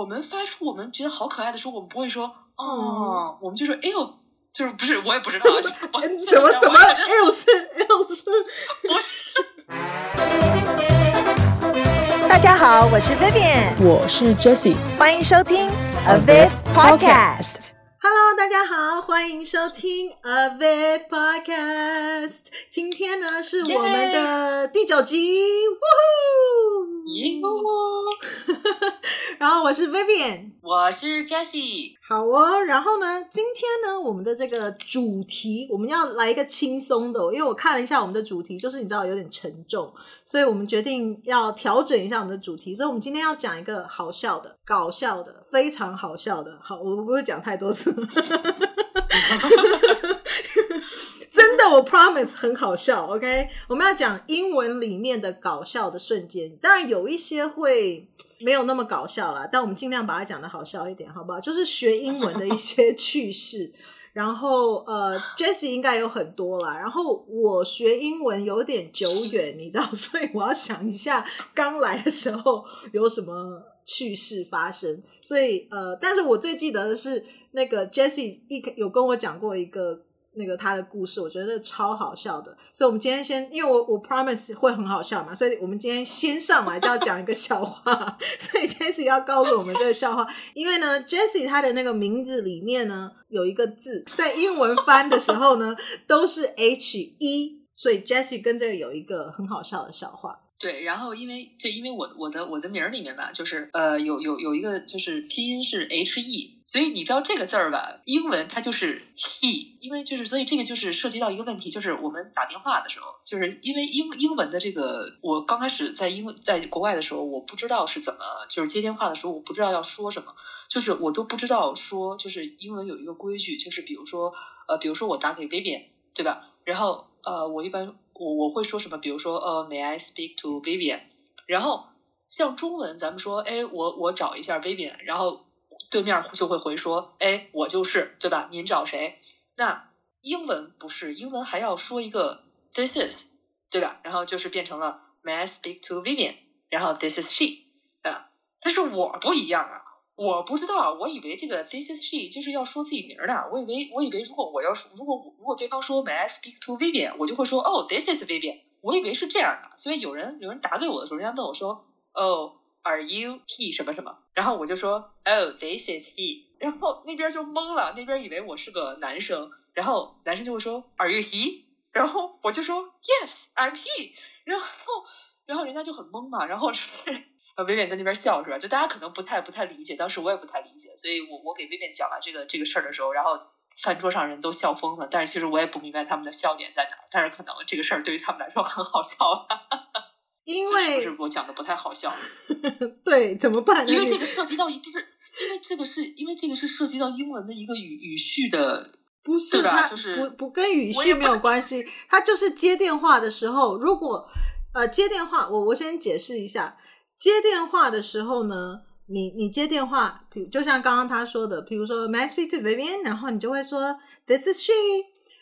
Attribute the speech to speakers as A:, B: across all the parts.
A: 我们发出我们觉得好可爱的时候，我们不会说哦，嗯、我们就说哎呦，就是不是 我也不知道，怎么
B: 怎么怎么哎呦是哎呦是，
A: 不是。
B: 大家好，我是 Vivian，
C: 我是 Jessie，
B: 欢迎收听 avivPodcast。Podcast Hello，大家好，欢迎收听 avivPodcast。今天呢是我们的第九集，呜呼，然后我是 Vivian，
A: 我是 Jessie。
B: 好哦，然后呢，今天呢，我们的这个主题我们要来一个轻松的，因为我看了一下我们的主题，就是你知道有点沉重，所以我们决定要调整一下我们的主题，所以我们今天要讲一个好笑的、搞笑的、非常好笑的。好，我不会讲太多次，真的，我 promise 很好笑。OK，我们要讲英文里面的搞笑的瞬间，当然有一些会。没有那么搞笑啦，但我们尽量把它讲得好笑一点，好不好？就是学英文的一些趣事。然后呃，Jessie 应该有很多啦。然后我学英文有点久远，你知道，所以我要想一下刚来的时候有什么趣事发生。所以呃，但是我最记得的是那个 Jessie 一有跟我讲过一个。那个他的故事，我觉得超好笑的，所以我们今天先，因为我我 promise 会很好笑嘛，所以我们今天先上来就要讲一个笑话，所以 Jessie 要告诉我们这个笑话，因为呢，Jessie 他的那个名字里面呢有一个字，在英文翻的时候呢都是 H E，所以 Jessie 跟这个有一个很好笑的笑话。
A: 对，然后因为这因为我我的我的名儿里面呢，就是呃有有有一个就是拼音是 H E，所以你知道这个字儿吧？英文它就是 he，因为就是所以这个就是涉及到一个问题，就是我们打电话的时候，就是因为英英文的这个，我刚开始在英在国外的时候，我不知道是怎么，就是接电话的时候，我不知道要说什么，就是我都不知道说，就是英文有一个规矩，就是比如说呃比如说我打给 Vivian，对吧？然后呃我一般。我我会说什么？比如说，呃，May I speak to Vivian？然后像中文，咱们说，哎，我我找一下 Vivian，然后对面就会回说，哎，我就是，对吧？您找谁？那英文不是，英文还要说一个 This is，对吧？然后就是变成了 May I speak to Vivian？然后 This is she，啊，但是我不一样啊。我不知道，我以为这个 this is she 就是要说自己名儿的。我以为，我以为如果我要说，如果如果对方说 may I speak to Vivian，我就会说、oh,，this is Vivian。我以为是这样的，所以有人有人打给我的时候，人家问我说、oh,，are you he 什么什么？然后我就说、oh,，this is he。然后那边就懵了，那边以为我是个男生，然后男生就会说 are you he？然后我就说 yes，I'm he。然后然后人家就很懵嘛，然后是。Vivian 在那边笑是吧？就大家可能不太不太理解，当时我也不太理解，所以我我给 Vivian 讲了这个这个事儿的时候，然后饭桌上人都笑疯了。但是其实我也不明白他们的笑点在哪儿，但是可能这个事儿对于他们来说很好笑。
B: 因为
A: 是不是我讲的不太好笑？
B: 对，怎么办？
A: 因为这个涉及到一不是，因为这个是因为这个是涉及到英文的一个语语序的，
B: 不是它就是不不跟语序没有关系，他就是接电话的时候，如果呃接电话，我我先解释一下。接电话的时候呢，你你接电话，比如就像刚刚他说的，比如说 May I speak to Vivian，然后你就会说 This is she，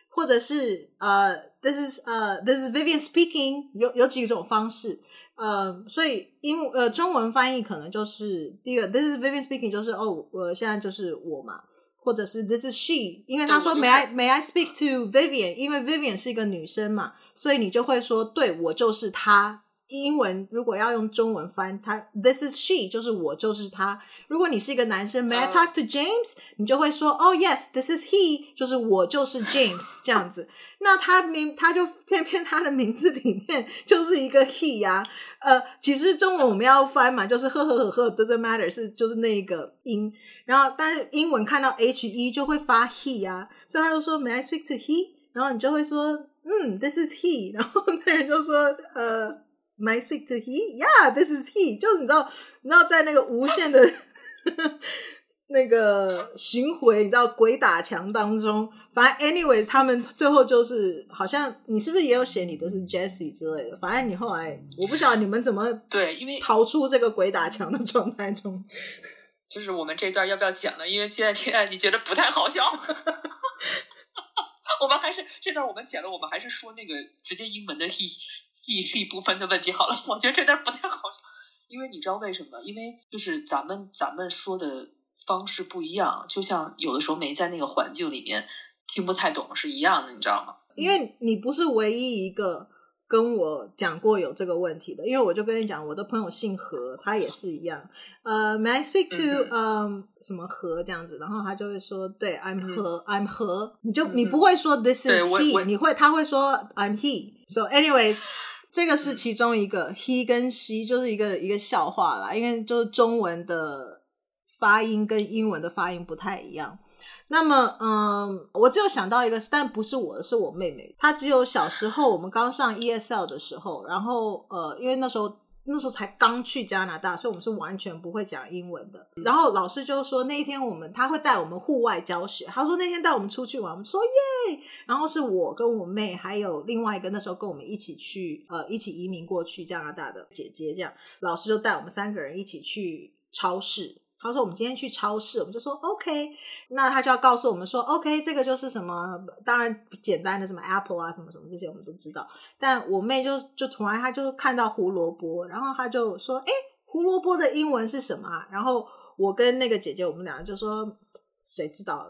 B: 或者是呃、uh, This is 呃、uh, This is Vivian speaking，有有几种方式，呃、uh,，所以英呃中文翻译可能就是第一个 This is Vivian speaking，就是哦，我现在就是我嘛，或者是 This is she，因为他说 May I May I speak to Vivian，因为 Vivian 是一个女生嘛，所以你就会说对，我就是她。英文如果要用中文翻，他 This is she 就是我就是他。如果你是一个男生，May I talk to James？你就会说，Oh yes，this is he，就是我就是 James 这样子。那他名他就偏偏他的名字里面就是一个 he 呀、啊。呃，其实中文我们要翻嘛，就是呵呵呵呵 doesn't matter 是就是那个音。然后但是英文看到 he 就会发 he 呀、啊，所以他就说 May I speak to he？然后你就会说，嗯，this is he。然后那人就说，呃。I speak to he? Yeah, this is he. 就是你知道，你知道在那个无限的 那个巡回，你知道鬼打墙当中，反正 anyways，他们最后就是好像你是不是也有写你的是 Jessie 之类的？反正你后来我不晓得你们怎么
A: 对，因为
B: 逃出这个鬼打墙的状态中。
A: 就是我们这段要不要讲呢？因为现在听你觉得不太好笑。我们还是这段我们剪了，我们还是说那个直接英文的 he。记忆是一部分的问题。好了，我觉得这段不太好笑。因为你知道为什么？因为就是咱们咱们说的方式不一样，就像有的时候没在那个环境里面听不太懂是一样的，你知道吗？
B: 因为你不是唯一一个。跟我讲过有这个问题的，因为我就跟你讲，我的朋友姓何，他也是一样。呃、uh,，May I speak to 嗯、um, 什么何这样子，然后他就会说，对，I'm 何、嗯、I'm 何，你就你不会说 This is he，你会他会说 I'm he。So anyways，这个是其中一个、he 跟 she 就是一个一个笑话啦，因为就是中文的发音跟英文的发音不太一样。那么，嗯，我就想到一个，但不是我的，是我妹妹。她只有小时候，我们刚上 ESL 的时候，然后，呃，因为那时候那时候才刚去加拿大，所以我们是完全不会讲英文的。然后老师就说那一天我们他会带我们户外教学，他说那天带我们出去玩，我们说耶。然后是我跟我妹还有另外一个那时候跟我们一起去，呃，一起移民过去加拿大的姐姐，这样老师就带我们三个人一起去超市。他说：“我们今天去超市，我们就说 OK。那他就要告诉我们说 OK，这个就是什么？当然简单的什么 Apple 啊，什么什么这些我们都知道。但我妹就就突然她就看到胡萝卜，然后她就说：‘哎，胡萝卜的英文是什么啊？’然后我跟那个姐姐，我们两个就说：‘谁知道？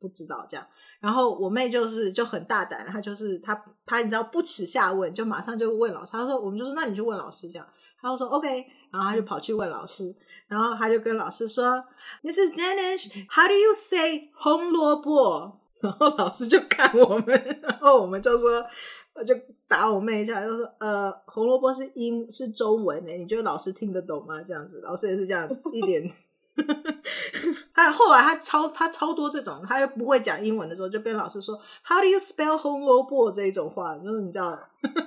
B: 不知道。’这样。然后我妹就是就很大胆，她就是她她你知道不耻下问，就马上就问老师。她说：‘我们就说那你就问老师。’这样。她就说 OK。”然后她就跑去问老师，然后她就跟老师说：“Mrs. Danish，how do you say 红萝卜？” 然后老师就看我们，然后我们就说，就打我妹一下，就说：“呃，红萝卜是英是中文诶，你觉得老师听得懂吗？”这样子，老师也是这样一脸。他后来他超他超多这种，他又不会讲英文的时候，就跟老师说：“How do you spell 红萝卜？”这一种话，就是你知道，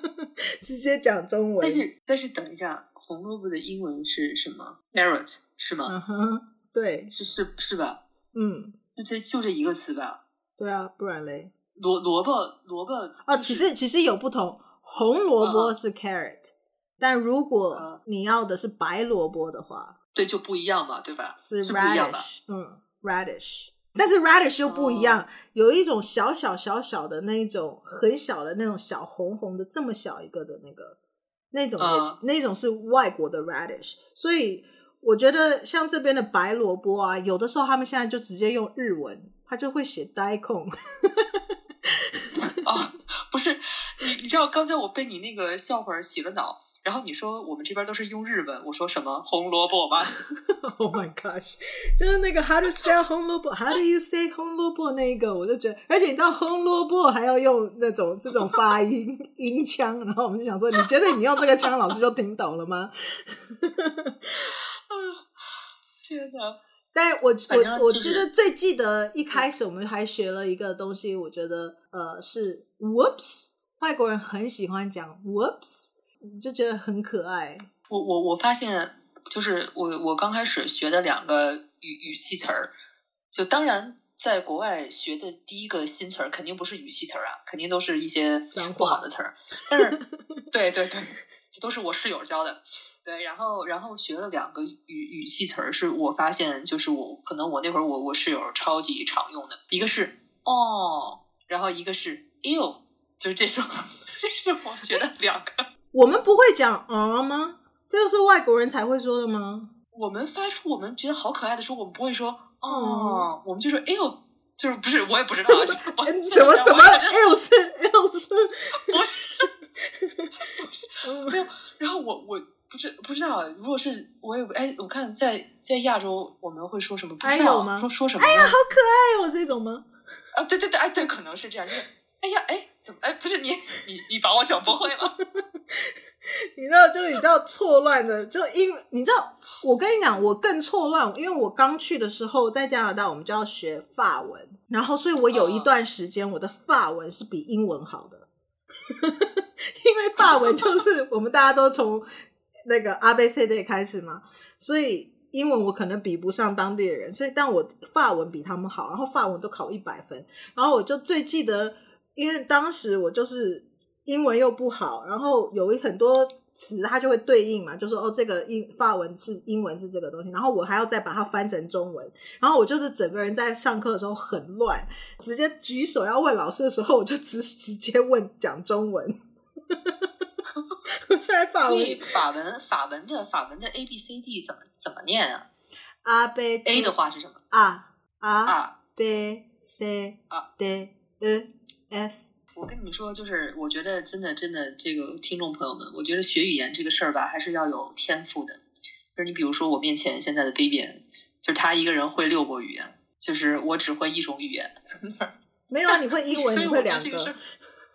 B: 直接讲中文。
A: 但是但是等一下。红萝卜的英文是什么？Carrot 是
B: 吗？对，
A: 是是是吧？
B: 嗯，
A: 就这就这一个词吧？
B: 对啊，不然嘞？
A: 萝萝卜萝卜
B: 哦，其实其实有不同，红萝卜是 carrot，啊，但如果你要的是白萝卜的话，
A: 对，就不一样嘛，对吧？
B: 是 radish，嗯，radish，但是 radish 又不一样，哦，有一种小小小小的那一种很小的那种小红红的这么小一个的那个。那种也、uh, 那种是外国的 radish，所以我觉得像这边的白萝卜啊，有的时候他们现在就直接用日文，他就会写 daikon。
A: 啊，不是你，你知道刚才我被你那个笑话洗了脑。然后你说我们这边都是用日文，我说什么红萝卜吗？
B: Oh my gosh，就是那个 How to spell 红萝卜？How do you say 红萝卜？那个我就觉得，而且你知道红萝卜还要用那种这种发音音腔，然后我们就想说，你觉得你用这个腔，老师就听懂了吗？
A: 天哪！
B: 但我我我觉得最记得一开始我们还学了一个东西，我觉得呃是 Whoops，外国人很喜欢讲 Whoops。你就觉得很可爱。
A: 我我我发现，就是我我刚开始学的两个语语气词儿，就当然在国外学的第一个新词儿肯定不是语气词儿啊，肯定都是一些不好的词儿。但是，对对对，这都是我室友教的。对，然后然后学了两个语语气词儿，是我发现就是我可能我那会儿我我室友超级常用的，一个是哦，然后一个是 you，就是这种，这是我学的两个。
B: 我们不会讲啊吗？这个是外国人才会说的吗？
A: 我们发出我们觉得好可爱的时候，我们不会说哦、嗯，我们就说哎呦，就是不是我也不知道，怎
B: 么怎么哎呦是哎呦是，
A: 不是 不是 没有。然后我我不知不知道，如果是我也哎，我看在在亚洲我们会说什么？不知道吗？说说什么？
B: 哎呀，好可爱哦，这种吗？
A: 啊，对对对，哎对，可能是这样，就是哎呀哎。怎么？哎，不是你，你你把我整不会了。
B: 你知道，就你知道错乱的，就因为你知道，我跟你讲，我更错乱，因为我刚去的时候在加拿大，我们就要学法文，然后所以我有一段时间我的法文是比英文好的，因为法文就是 我们大家都从那个阿贝 C D 开始嘛，所以英文我可能比不上当地的人，所以但我法文比他们好，然后法文都考一百分，然后我就最记得。因为当时我就是英文又不好，然后有很多词它就会对应嘛，就说哦，这个英法文是英文是这个东西，然后我还要再把它翻成中文，然后我就是整个人在上课的时候很乱，直接举手要问老师的时候，我就直 直接问讲中文。在法
A: 文，法文法文的法文的 A B C D 怎么怎么念啊
B: ？A B
A: A 的话是什么
B: 啊
A: 啊
B: B C D E F。
A: 我跟你们说，就是我觉得真的真的，这个听众朋友们，我觉得学语言这个事儿吧，还是要有天赋的。就是你比如说我面前现在的 baby，就是他一个人会六国语言，就是我只会一种语言。
B: 没有啊，你会英文，你会两个。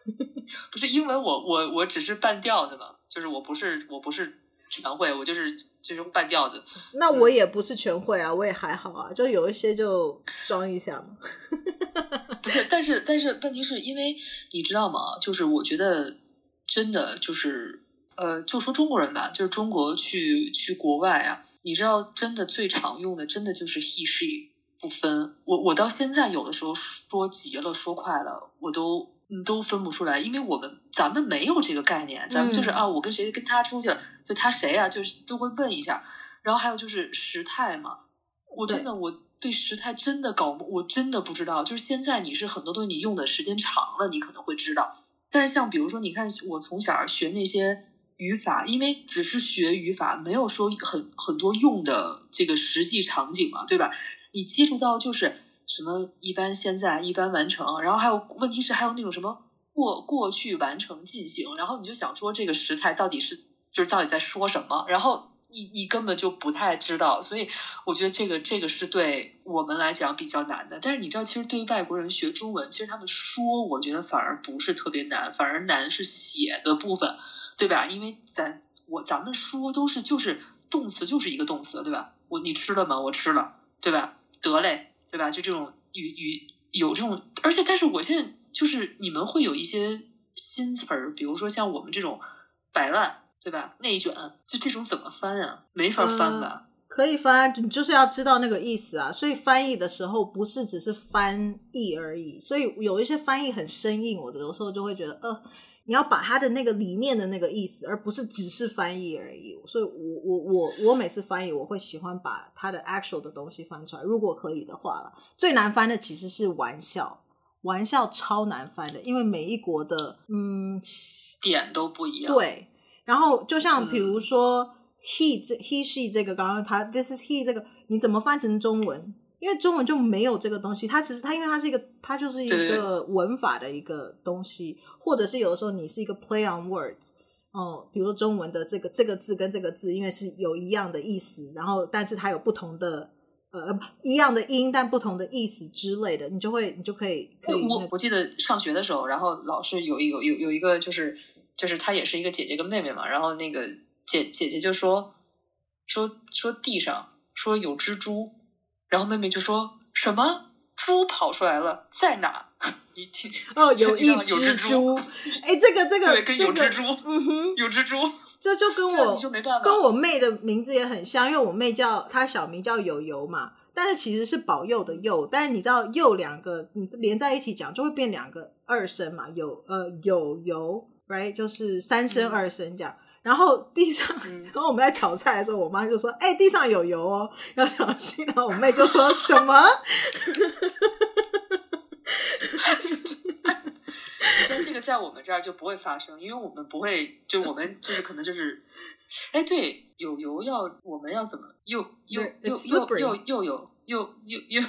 A: 不是英文我，我我我只是半吊子嘛，就是我不是我不是全会，我就是就是半吊子。
B: 那我也不是全会啊，嗯、我也还好啊，就有一些就装一下嘛。
A: 但是但是问题是因为你知道吗？就是我觉得真的就是呃，就说中国人吧，就是中国去去国外啊，你知道真的最常用的真的就是 he she 不分。我我到现在有的时候说急了说快了，我都。你都分不出来，因为我们咱们没有这个概念，咱们就是、嗯、啊，我跟谁跟他出去了，就他谁啊，就是都会问一下。然后还有就是时态嘛，我真的我对时态真的搞，我真的不知道。就是现在你是很多东西你用的时间长了，你可能会知道。但是像比如说，你看我从小学那些语法，因为只是学语法，没有说很很多用的这个实际场景嘛，对吧？你接触到就是。什么一般现在一般完成，然后还有问题是还有那种什么过过去完成进行，然后你就想说这个时态到底是就是到底在说什么，然后你你根本就不太知道，所以我觉得这个这个是对我们来讲比较难的。但是你知道，其实对于外国人学中文，其实他们说我觉得反而不是特别难，反而难是写的部分，对吧？因为咱我咱们说都是就是动词就是一个动词，对吧？我你吃了吗？我吃了，对吧？得嘞。对吧？就这种语语有这种，而且但是我现在就是你们会有一些新词儿，比如说像我们这种摆烂，对吧？内卷，就这种怎么翻啊？没法翻吧？
B: 呃，可以翻，你就是要知道那个意思啊。所以翻译的时候不是只是翻译而已，所以有一些翻译很生硬，我有时候就会觉得呃。你要把它的那个理念的那个意思，而不是只是翻译而已。所以我，我我我我每次翻译，我会喜欢把它的 actual 的东西翻出来。如果可以的话了，最难翻的其实是玩笑，玩笑超难翻的，因为每一国的嗯
A: 点都不一样。
B: 对，然后就像比如说、嗯、he 这 he she 这个，刚刚他 this is he 这个，你怎么翻成中文？因为中文就没有这个东西，它其实它因为它是一个，它就是一个文法的一个东西，或者是有的时候你是一个 play on words，哦、嗯，比如说中文的这个这个字跟这个字，因为是有一样的意思，然后但是它有不同的呃一样的音，但不同的意思之类的，你就会你就可以可以、
A: 我我记得上学的时候，然后老师有一个有有一个就是就是她也是一个姐姐跟妹妹嘛，然后那个姐姐姐就说说说地上说有蜘蛛。然后妹妹就说什么猪跑出来了，在哪？一听
B: 哦，有 一只猪。哎，这个这个
A: 对，跟有蜘蛛，
B: 嗯哼，
A: 有蜘蛛。
B: 这就跟我就跟我妹的名字也很像，因为我妹叫她小名叫有油嘛，但是其实是保佑的佑，但是你知道佑两个你连在一起讲就会变两个二声嘛，有呃有油，right 就是三声二声这样。嗯然后地上，然后我们在炒菜的时候，我妈就说：“哎，地上有油哦，要小心。”然后我妹就说什么？
A: 你说这个在我们这儿就不会发生，因为我们不会，就我们就是可能就是，哎，对，有油要我们要怎么又又又又又又有又又又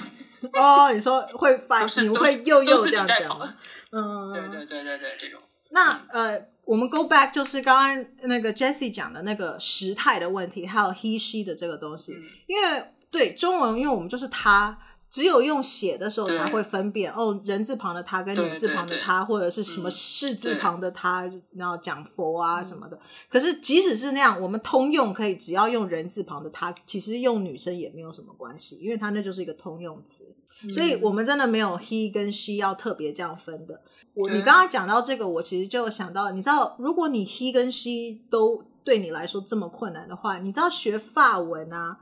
B: 哦？你说会发，你会又又这样讲？
A: 嗯，对对对对对，这种。
B: 那呃。我们 go back 就是刚刚那个 Jessie 讲的那个时态的问题，还有 he she 的这个东西，嗯、因为对中文，因为我们就是他，只有用写的时候才会分辨哦，人字旁的他跟女字旁的他，或者是什么士字旁的他，嗯、然后讲佛啊什么的。嗯、可是即使是那样，我们通用可以只要用人字旁的他，其实用女生也没有什么关系，因为它那就是一个通用词。所以我们真的没有 he 跟 she 要特别这样分的。我你刚刚讲到这个，我其实就想到，你知道，如果你 he 跟 she 都对你来说这么困难的话，你知道学法文啊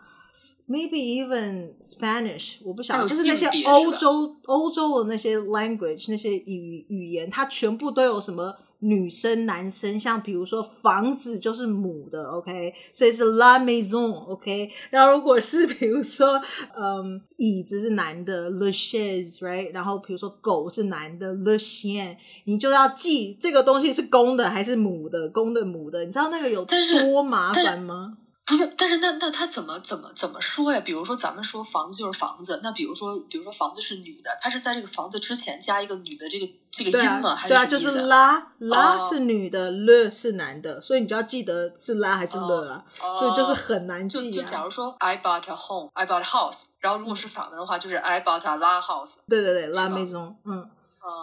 B: ，maybe even Spanish，我不晓得，就是那些欧洲欧洲的那些 language 那些语语言，它全部都有什么女生、男生，像比如说房子就是母的，OK，所以是 la maison，OK。然后如果是比如说，嗯，椅子是男的，le chaise，right。然后比如说狗是男的，le chien。你就要记这个东西是公的还是母的，公的母的，你知道那个有多麻烦吗？
A: 不是，但是那那他怎么怎么怎么说呀？比如说咱们说房子就是房子，那比如说比如说房子是女的，他是在这个房子之前加一个女的这个这个音吗？还是
B: 对啊，就是拉拉是女的，了是男的，所以你就要记得是拉还是了啊，所以就是很难记。
A: 就假如说 I bought a home, I bought a house，然后如果是法文的话，就是 I bought a la house。
B: 对对对，la maison，嗯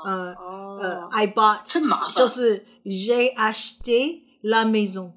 B: 呃呃，I bought
A: 是麻烦，
B: 就是 j'ai acheté la maison。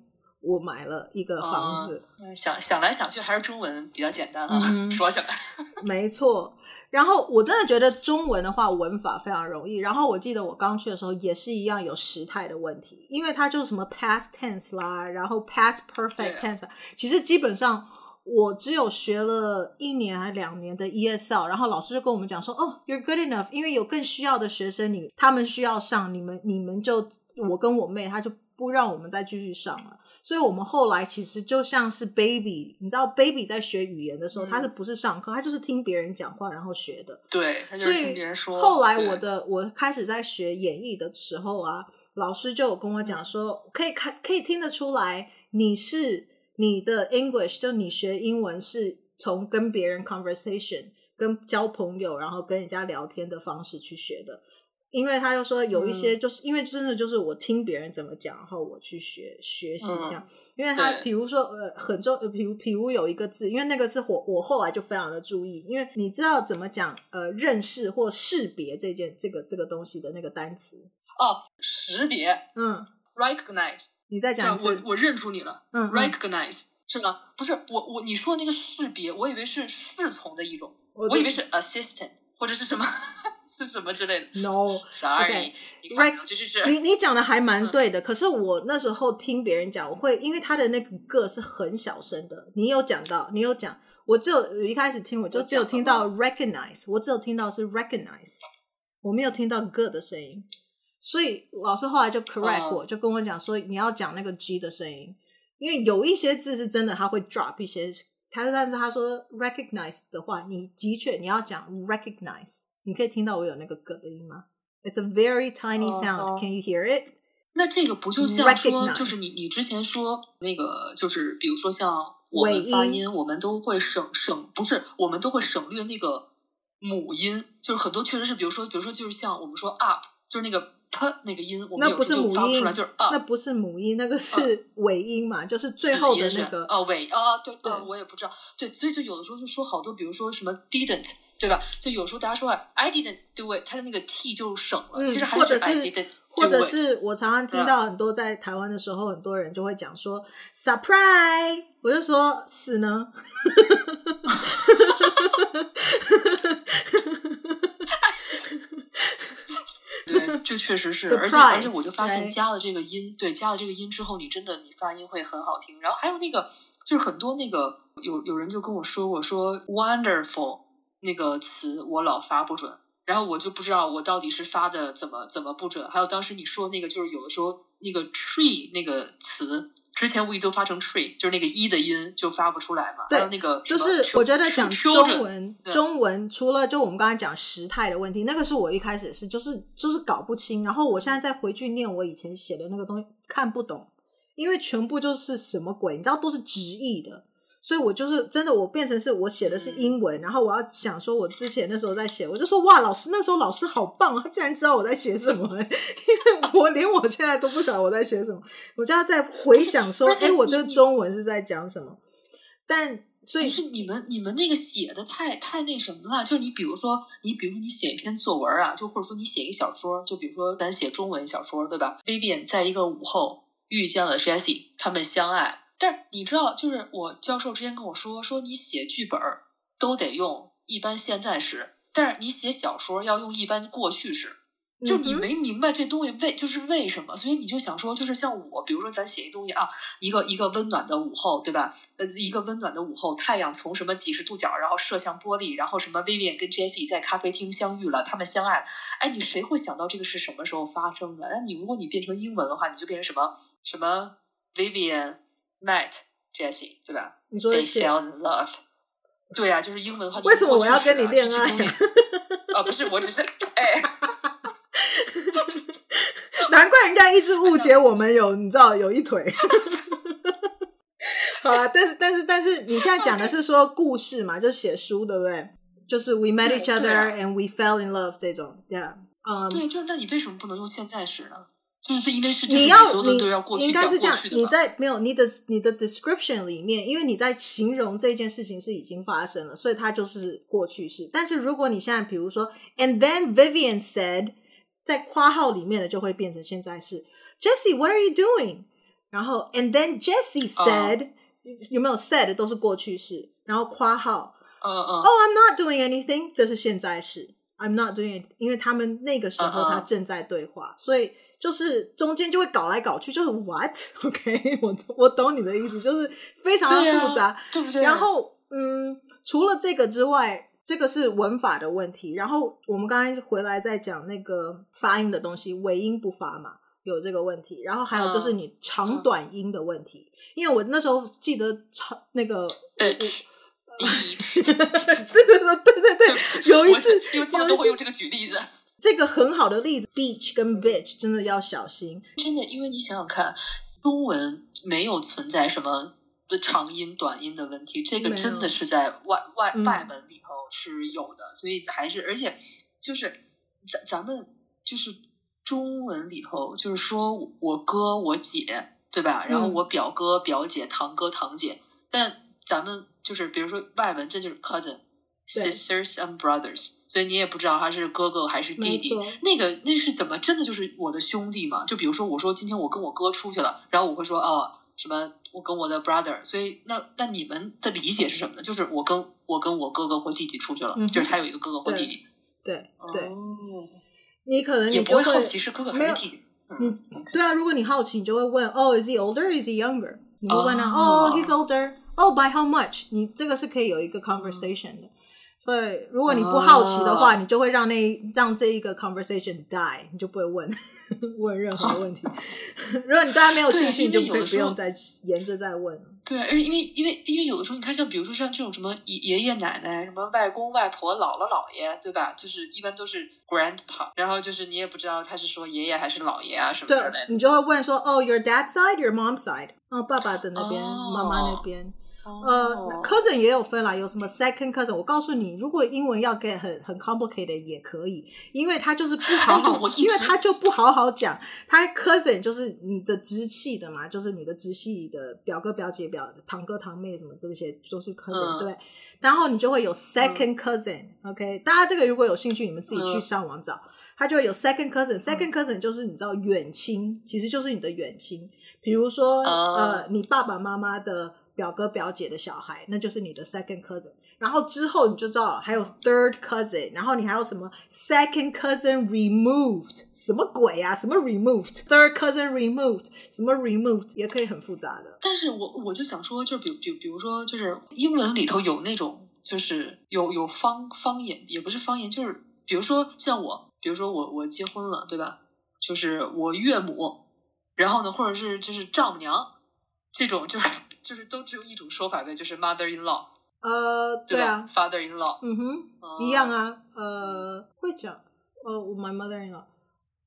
B: 我买了一个房子，
A: 嗯、想想来想去还是中文比较简单啊。嗯、说起来，
B: 没错。然后我真的觉得中文的话文法非常容易。然后我记得我刚去的时候也是一样有时态的问题，因为它就是什么 past tense 啦，然后 past perfect tense，其实基本上我只有学了一年还两年的 ESL，然后老师就跟我们讲说，哦，you're good enough，因为有更需要的学生，你他们需要上，你们你们就我跟我妹，她就。不让我们再继续上了，所以我们后来其实就像是 baby，你知道 baby 在学语言的时候，嗯、他是不是上课，他就是听别人讲话然后学的。
A: 对，他就是听别人说。
B: 后来我的我开始在学演绎的时候啊，老师就有跟我讲说，嗯、可以看可以听得出来，你是你的 English，就你学英文是从跟别人 conversation，跟交朋友，然后跟人家聊天的方式去学的。因为他又说有一些，就是、嗯、因为真的就是我听别人怎么讲，然后我去学学习这样。嗯、因为他比如说呃很重，比如比如有一个字，因为那个是我我后来就非常的注意，因为你知道怎么讲呃认识或识别这件这个这个东西的那个单词
A: 哦，识别嗯，recognize，
B: 你再讲一次，
A: 我我认出你了，嗯，recognize 是吗？不是我我你说那个识别，我以为是侍从的一种，我，我以为是 assistant 或者是什么。是什么之类的？No，sorry，你
B: 你你讲的还蛮对的。可是我那时候听别人讲，我会因为他的那个个是很小声的。你有讲到，你有讲，我只有一开始听，我就只有听到 recognize，我只有听到是 recognize，我没有听到个的声音。所以老师后来就 correct 我，就跟我讲说你要讲那个 G 的声音，因为有一些字是真的他会 drop 一些，他但是他说 recognize 的话，你的确你要讲 recognize。你可以听到我有那个“咯”的音吗？It's a very tiny sound. Uh, uh, Can you hear it?
A: 那这个不就像说，就是你你之前说那个，就是比如说像我们发，音我们都会省省，不是我们都会省略那个母音，就是很多确实是，比如说比如说就是像我们说 up，就是那个 p 那个音，我们有时候就发不出来，就是 up，
B: 那不是母音，那个是尾音嘛，uh, 就是最后的那个
A: 哦尾啊，对对，我也不知道，对，所以就有的时候就说好多，比如说什么 didn't。对吧？就有时候大家说 I didn't do it，他的那个 t 就省了。嗯、其实还是 I didn't。
B: 或者是我常常听到很多在台湾的时候，很多人就会讲说 surprise，我就说死呢。
A: 对，这确实是，而且而且我就发现加了这个音，对，加了这个音之后，你真的你发音会很好听。然后还有那个，就是很多那个有有人就跟我说，我说 wonderful。那个词我老发不准，然后我就不知道我到底是发的怎么怎么不准。还有当时你说那个，就是有的时候那个 tree 那个词，之前无意都发成 tree，就是那个一的音就发不出来嘛。
B: 对，
A: 还有那个
B: 就是我觉得讲中文，中文除了就我们刚才讲时态的问题，那个是我一开始是就是就是搞不清，然后我现在再回去念我以前写的那个东西看不懂，因为全部就是什么鬼，你知道都是直译的。所以我就是真的，我变成是我写的是英文，嗯、然后我要想说，我之前那时候在写，我就说哇，老师那时候老师好棒，他竟然知道我在写什么，因为我连我现在都不晓得我在写什么，我就要在回想说，哎，我这个中文是在讲什么？但所以
A: 是你们你们那个写的太太那什么了，就是你比如说你比如说你写一篇作文啊，就或者说你写一个小说，就比如说咱写中文小说对吧？Vivian 在一个午后遇见了 Jessie，他们相爱。但是你知道，就是我教授之前跟我说，说你写剧本都得用一般现在时，但是你写小说要用一般过去时。就你没明白这东西为就是为什么，所以你就想说，就是像我，比如说咱写一东西啊，一个一个温暖的午后，对吧？呃，一个温暖的午后，太阳从什么几十度角，然后射向玻璃，然后什么 Vivian 跟 Jessie 在咖啡厅相遇了，他们相爱。哎，你谁会想到这个是什么时候发生的？那你如果你变成英文的话，你就变成什么什么 Vivian met Jessie，对吧？
B: 你说的是
A: They fell in love。对呀、啊，就是英文的话。
B: 为什么我要跟你恋爱？
A: 啊，不是，我只是哎。
B: 难怪人家一直误解我们有，你知道有一腿。好啊，但是但是但是，你现在讲的是说故事嘛，就是写书，对不对？就是 we met each other and we fell in love 这种，yeah，嗯，
A: 对，就是那你为什么不能用现在时呢？就是因为是
B: 你要
A: 你
B: 应该是这样，你在没有你的你的 description 里面，因为你在形容这件事情是已经发生了，所以它就是过去式。但是如果你现在比如说，and then Vivian said。在括号里面的就会变成现在式。Jessie，what are you doing？然后，and then Jessie said，、uh, 有没有 said 都是过去式。然后括号，
A: 嗯嗯
B: ，Oh I'm not doing anything，这是现在式。I'm not doing，因为他们那个时候他正在对话，uh, uh. 所以就是中间就会搞来搞去，就是 what？OK，、okay? 我我懂你的意思，就是非常的复杂，
A: 对不对？
B: 然后，嗯，除了这个之外。这个是文法的问题，然后我们刚才回来再讲那个发音的东西，尾音不发嘛，有这个问题。然后还有就是你长短音的问题，嗯、因为我那时候记得长那个，对对对对对对，有一次
A: 因为都会用这个举例子，
B: 这个很好的例子，beach 跟 bitch 真的要小心，
A: 真的，因为你想想看，中文没有存在什么。的长音短音的问题，这个真的是在外外外文里头是有的，嗯、所以还是而且就是咱咱们就是中文里头就是说我哥我姐对吧？然后我表哥表姐堂哥堂姐，嗯、但咱们就是比如说外文这就是 cousin sisters and brothers，所以你也不知道他是哥哥还是弟弟，那个那是怎么真的就是我的兄弟嘛？就比如说我说今天我跟我哥出去了，然后我会说哦。什么？我跟我的 brother，所以那那你们的理解是什么呢？就是我跟我跟我哥哥或弟弟出去了，嗯、就是他有一个哥哥或弟弟。
B: 对对，对
A: oh,
B: 你可能你
A: 也不会好奇是哥哥还是弟弟。
B: 你对啊，如果你好奇，你就会问哦、oh,，is he older? Is he younger？你会问啊，哦、oh,，he's older。哦，by how much？你这个是可以有一个 conversation 的。嗯所以，如果你不好奇的话，uh, 你就会让那让这一个 conversation die，你就不会问 问任何问题。如果你对他没有兴趣，你就可以不用再沿着再问。
A: 对，而因为因为因为有的时候，你看像比如说像这种什么爷爷奶奶、什么外公外婆、姥姥姥爷，对吧？就是一般都是 grandpa，然后就是你也不知道他是说爷爷还是姥爷啊什么的。
B: 对，你就会问说：“哦，your dad side，your mom side？” 哦，爸爸的那边，妈妈、oh. 那边。呃、uh,，cousin 也有分啦，有什么 second cousin？我告诉你，如果英文要 get 很很 complicated 也可以，因为他就是不好好，因为他就不好好讲，他 cousin 就是你的直系的嘛，就是你的直系的表哥表姐表堂哥堂妹什么这些都是 cousin，、uh, 对。然后你就会有 second cousin，OK？、Uh, 大家这个如果有兴趣，你们自己去上网找，他、uh, 就会有 second cousin，second cousin 就是你知道远亲，其实就是你的远亲，比如说、uh, 呃，你爸爸妈妈的。表哥表姐的小孩，那就是你的 second cousin。然后之后你就知道了还有 third cousin，然后你还有什么 second cousin removed，什么鬼啊？什么 removed？third cousin removed，什么 removed 也可以很复杂的。
A: 但是我我就想说，就比比比如说，就是英文里头有那种，就是有有方方言，也不是方言，就是比如说像我，比如说我我结婚了，对吧？就是我岳母，然后呢，或者是就是丈母娘这种，就是。就是都只有一种说法的，就是 mother in law，
B: 呃，对啊
A: ，father in law，
B: 嗯哼，呃、一样啊，呃，会讲，呃，my mother in law。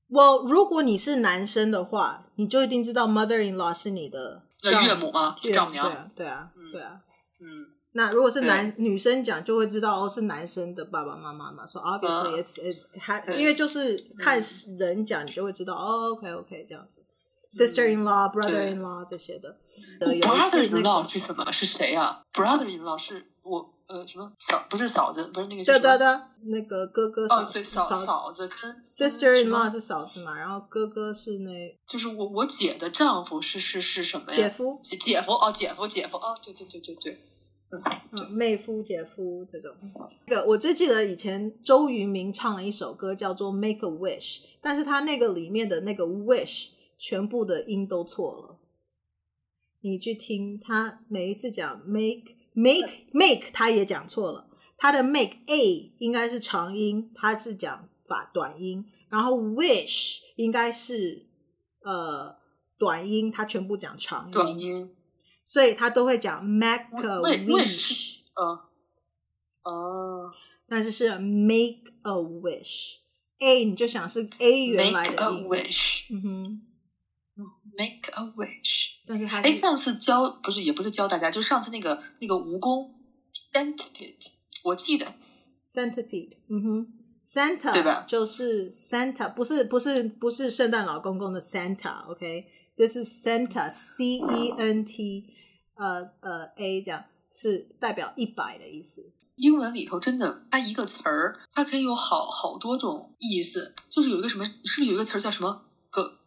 B: 我如果你是男生的话，你就一定知道 mother in law 是你的
A: 岳母吗？丈母娘？
B: 对啊，对啊，对啊，
A: 嗯。
B: 那如果是男女生讲，就会知道哦，是男生的爸爸妈妈嘛。说 So obviously it's it's 还因为就是看人讲，你就会知道哦，OK OK 这样子。Sister-in-law, brother-in-law 这些的。
A: Brother-in-law 是什么？是谁啊？Brother-in-law 是我呃什么嫂？不是嫂子，不是那个。
B: 对对对，那个哥哥嫂子。
A: 嫂嫂子跟
B: Sister-in-law 是嫂子嘛？然后哥哥是那，
A: 就是我我姐的丈夫是是是什么呀？
B: 姐夫。
A: 姐姐夫哦，姐夫姐夫哦，对对对对对。
B: 嗯，妹夫、姐夫这种。那个我最记得以前周渝民唱了一首歌叫做《Make a Wish》，但是他那个里面的那个 Wish 全部的音都错了。你去听他每一次讲 Make Make Make，他也讲错了。他的 Make A 应该是长音，他是讲法短音，然后 Wish 应该是呃短音，他全部讲长音。
A: 短音。
B: 所以他都会讲 make a wish，
A: 呃，哦，
B: 但是是 make a wish，a 你就想是 a 原来的
A: wish，
B: 嗯哼
A: ，make a wish，
B: 但是还
A: 哎，上次教不是也不是教大家，就是上次那个那个蜈蚣 centipede，我记得
B: centipede，嗯哼，Santa
A: 对吧？
B: 就是 Santa，不是不是不是圣诞老公公的 Santa，OK。This is Cent，C E N T，呃呃，A 这样是代表一百的意思。
A: 英文里头真的，它一个词儿，它可以有好好多种意思。就是有一个什么，是不是有一个词儿叫什么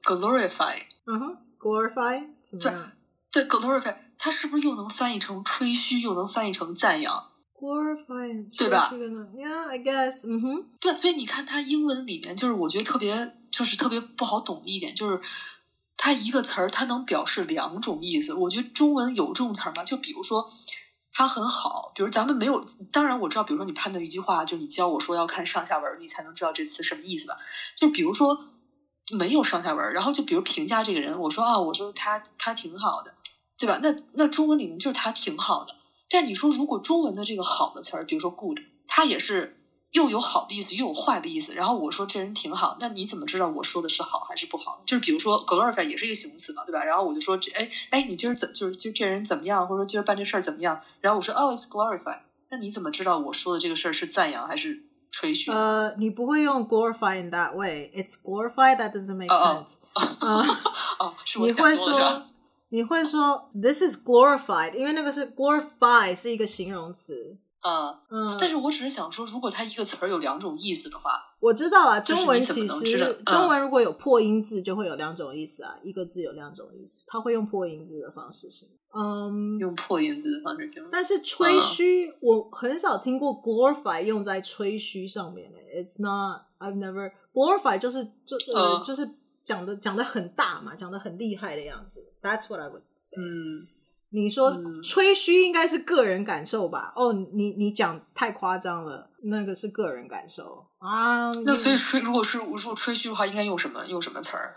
A: ？glorify。
B: 嗯哼，glorify 怎么样？
A: 对，对，glorify，它是不是又能翻译成吹嘘，又能翻译成赞扬
B: ？glorify，
A: 对吧
B: ？Yeah，I guess。嗯哼，
A: 对，所以你看它英文里面，就是我觉得特别，就是特别不好懂的一点，就是。它一个词儿，它能表示两种意思。我觉得中文有这种词儿吗？就比如说，它很好。比如咱们没有，当然我知道，比如说你判断一句话，就你教我说要看上下文，你才能知道这词什么意思吧。就比如说没有上下文，然后就比如评价这个人，我说啊，我说他他挺好的，对吧？那那中文里面就是他挺好的。但你说如果中文的这个好的词儿，比如说 good，它也是。又有好的意思，又有坏的意思。然后我说这人挺好，那你怎么知道我说的是好还是不好？就是比如说 glorify 也是一个形容词嘛，对吧？然后我就说这，哎哎，你今儿怎就是就这人怎么样，或者说今儿办这事儿怎么样？然后我说哦，it's glorify，那你怎么知道我说的这个事儿是赞扬还是吹嘘？
B: 呃，你不会用 glorify in that way，it's glorify that doesn't make sense。
A: 哦哦，
B: 你会说你会说 this is glorified，因为那个是 glorify 是一个形容词。
A: 嗯嗯，但是我只是想说，如果它一个词儿有两种意思的话，
B: 我知道啊。中文其实中文如果有破音字，就会有两种意思啊。一个字有两种意思，它会用破音字的方式是嗯，
A: 用破音字的方式行。
B: 但是吹嘘，我很少听过 glorify 用在吹嘘上面的。It's not, I've never glorify 就是就呃就是讲的讲的很大嘛，讲的很厉害的样子。That's what I would say。
A: 嗯。
B: 你说吹嘘应该是个人感受吧？哦，你你讲太夸张了，那个是个人感受啊。
A: 那所以吹，如果是如果吹嘘的话，应该用什么？用什么词儿？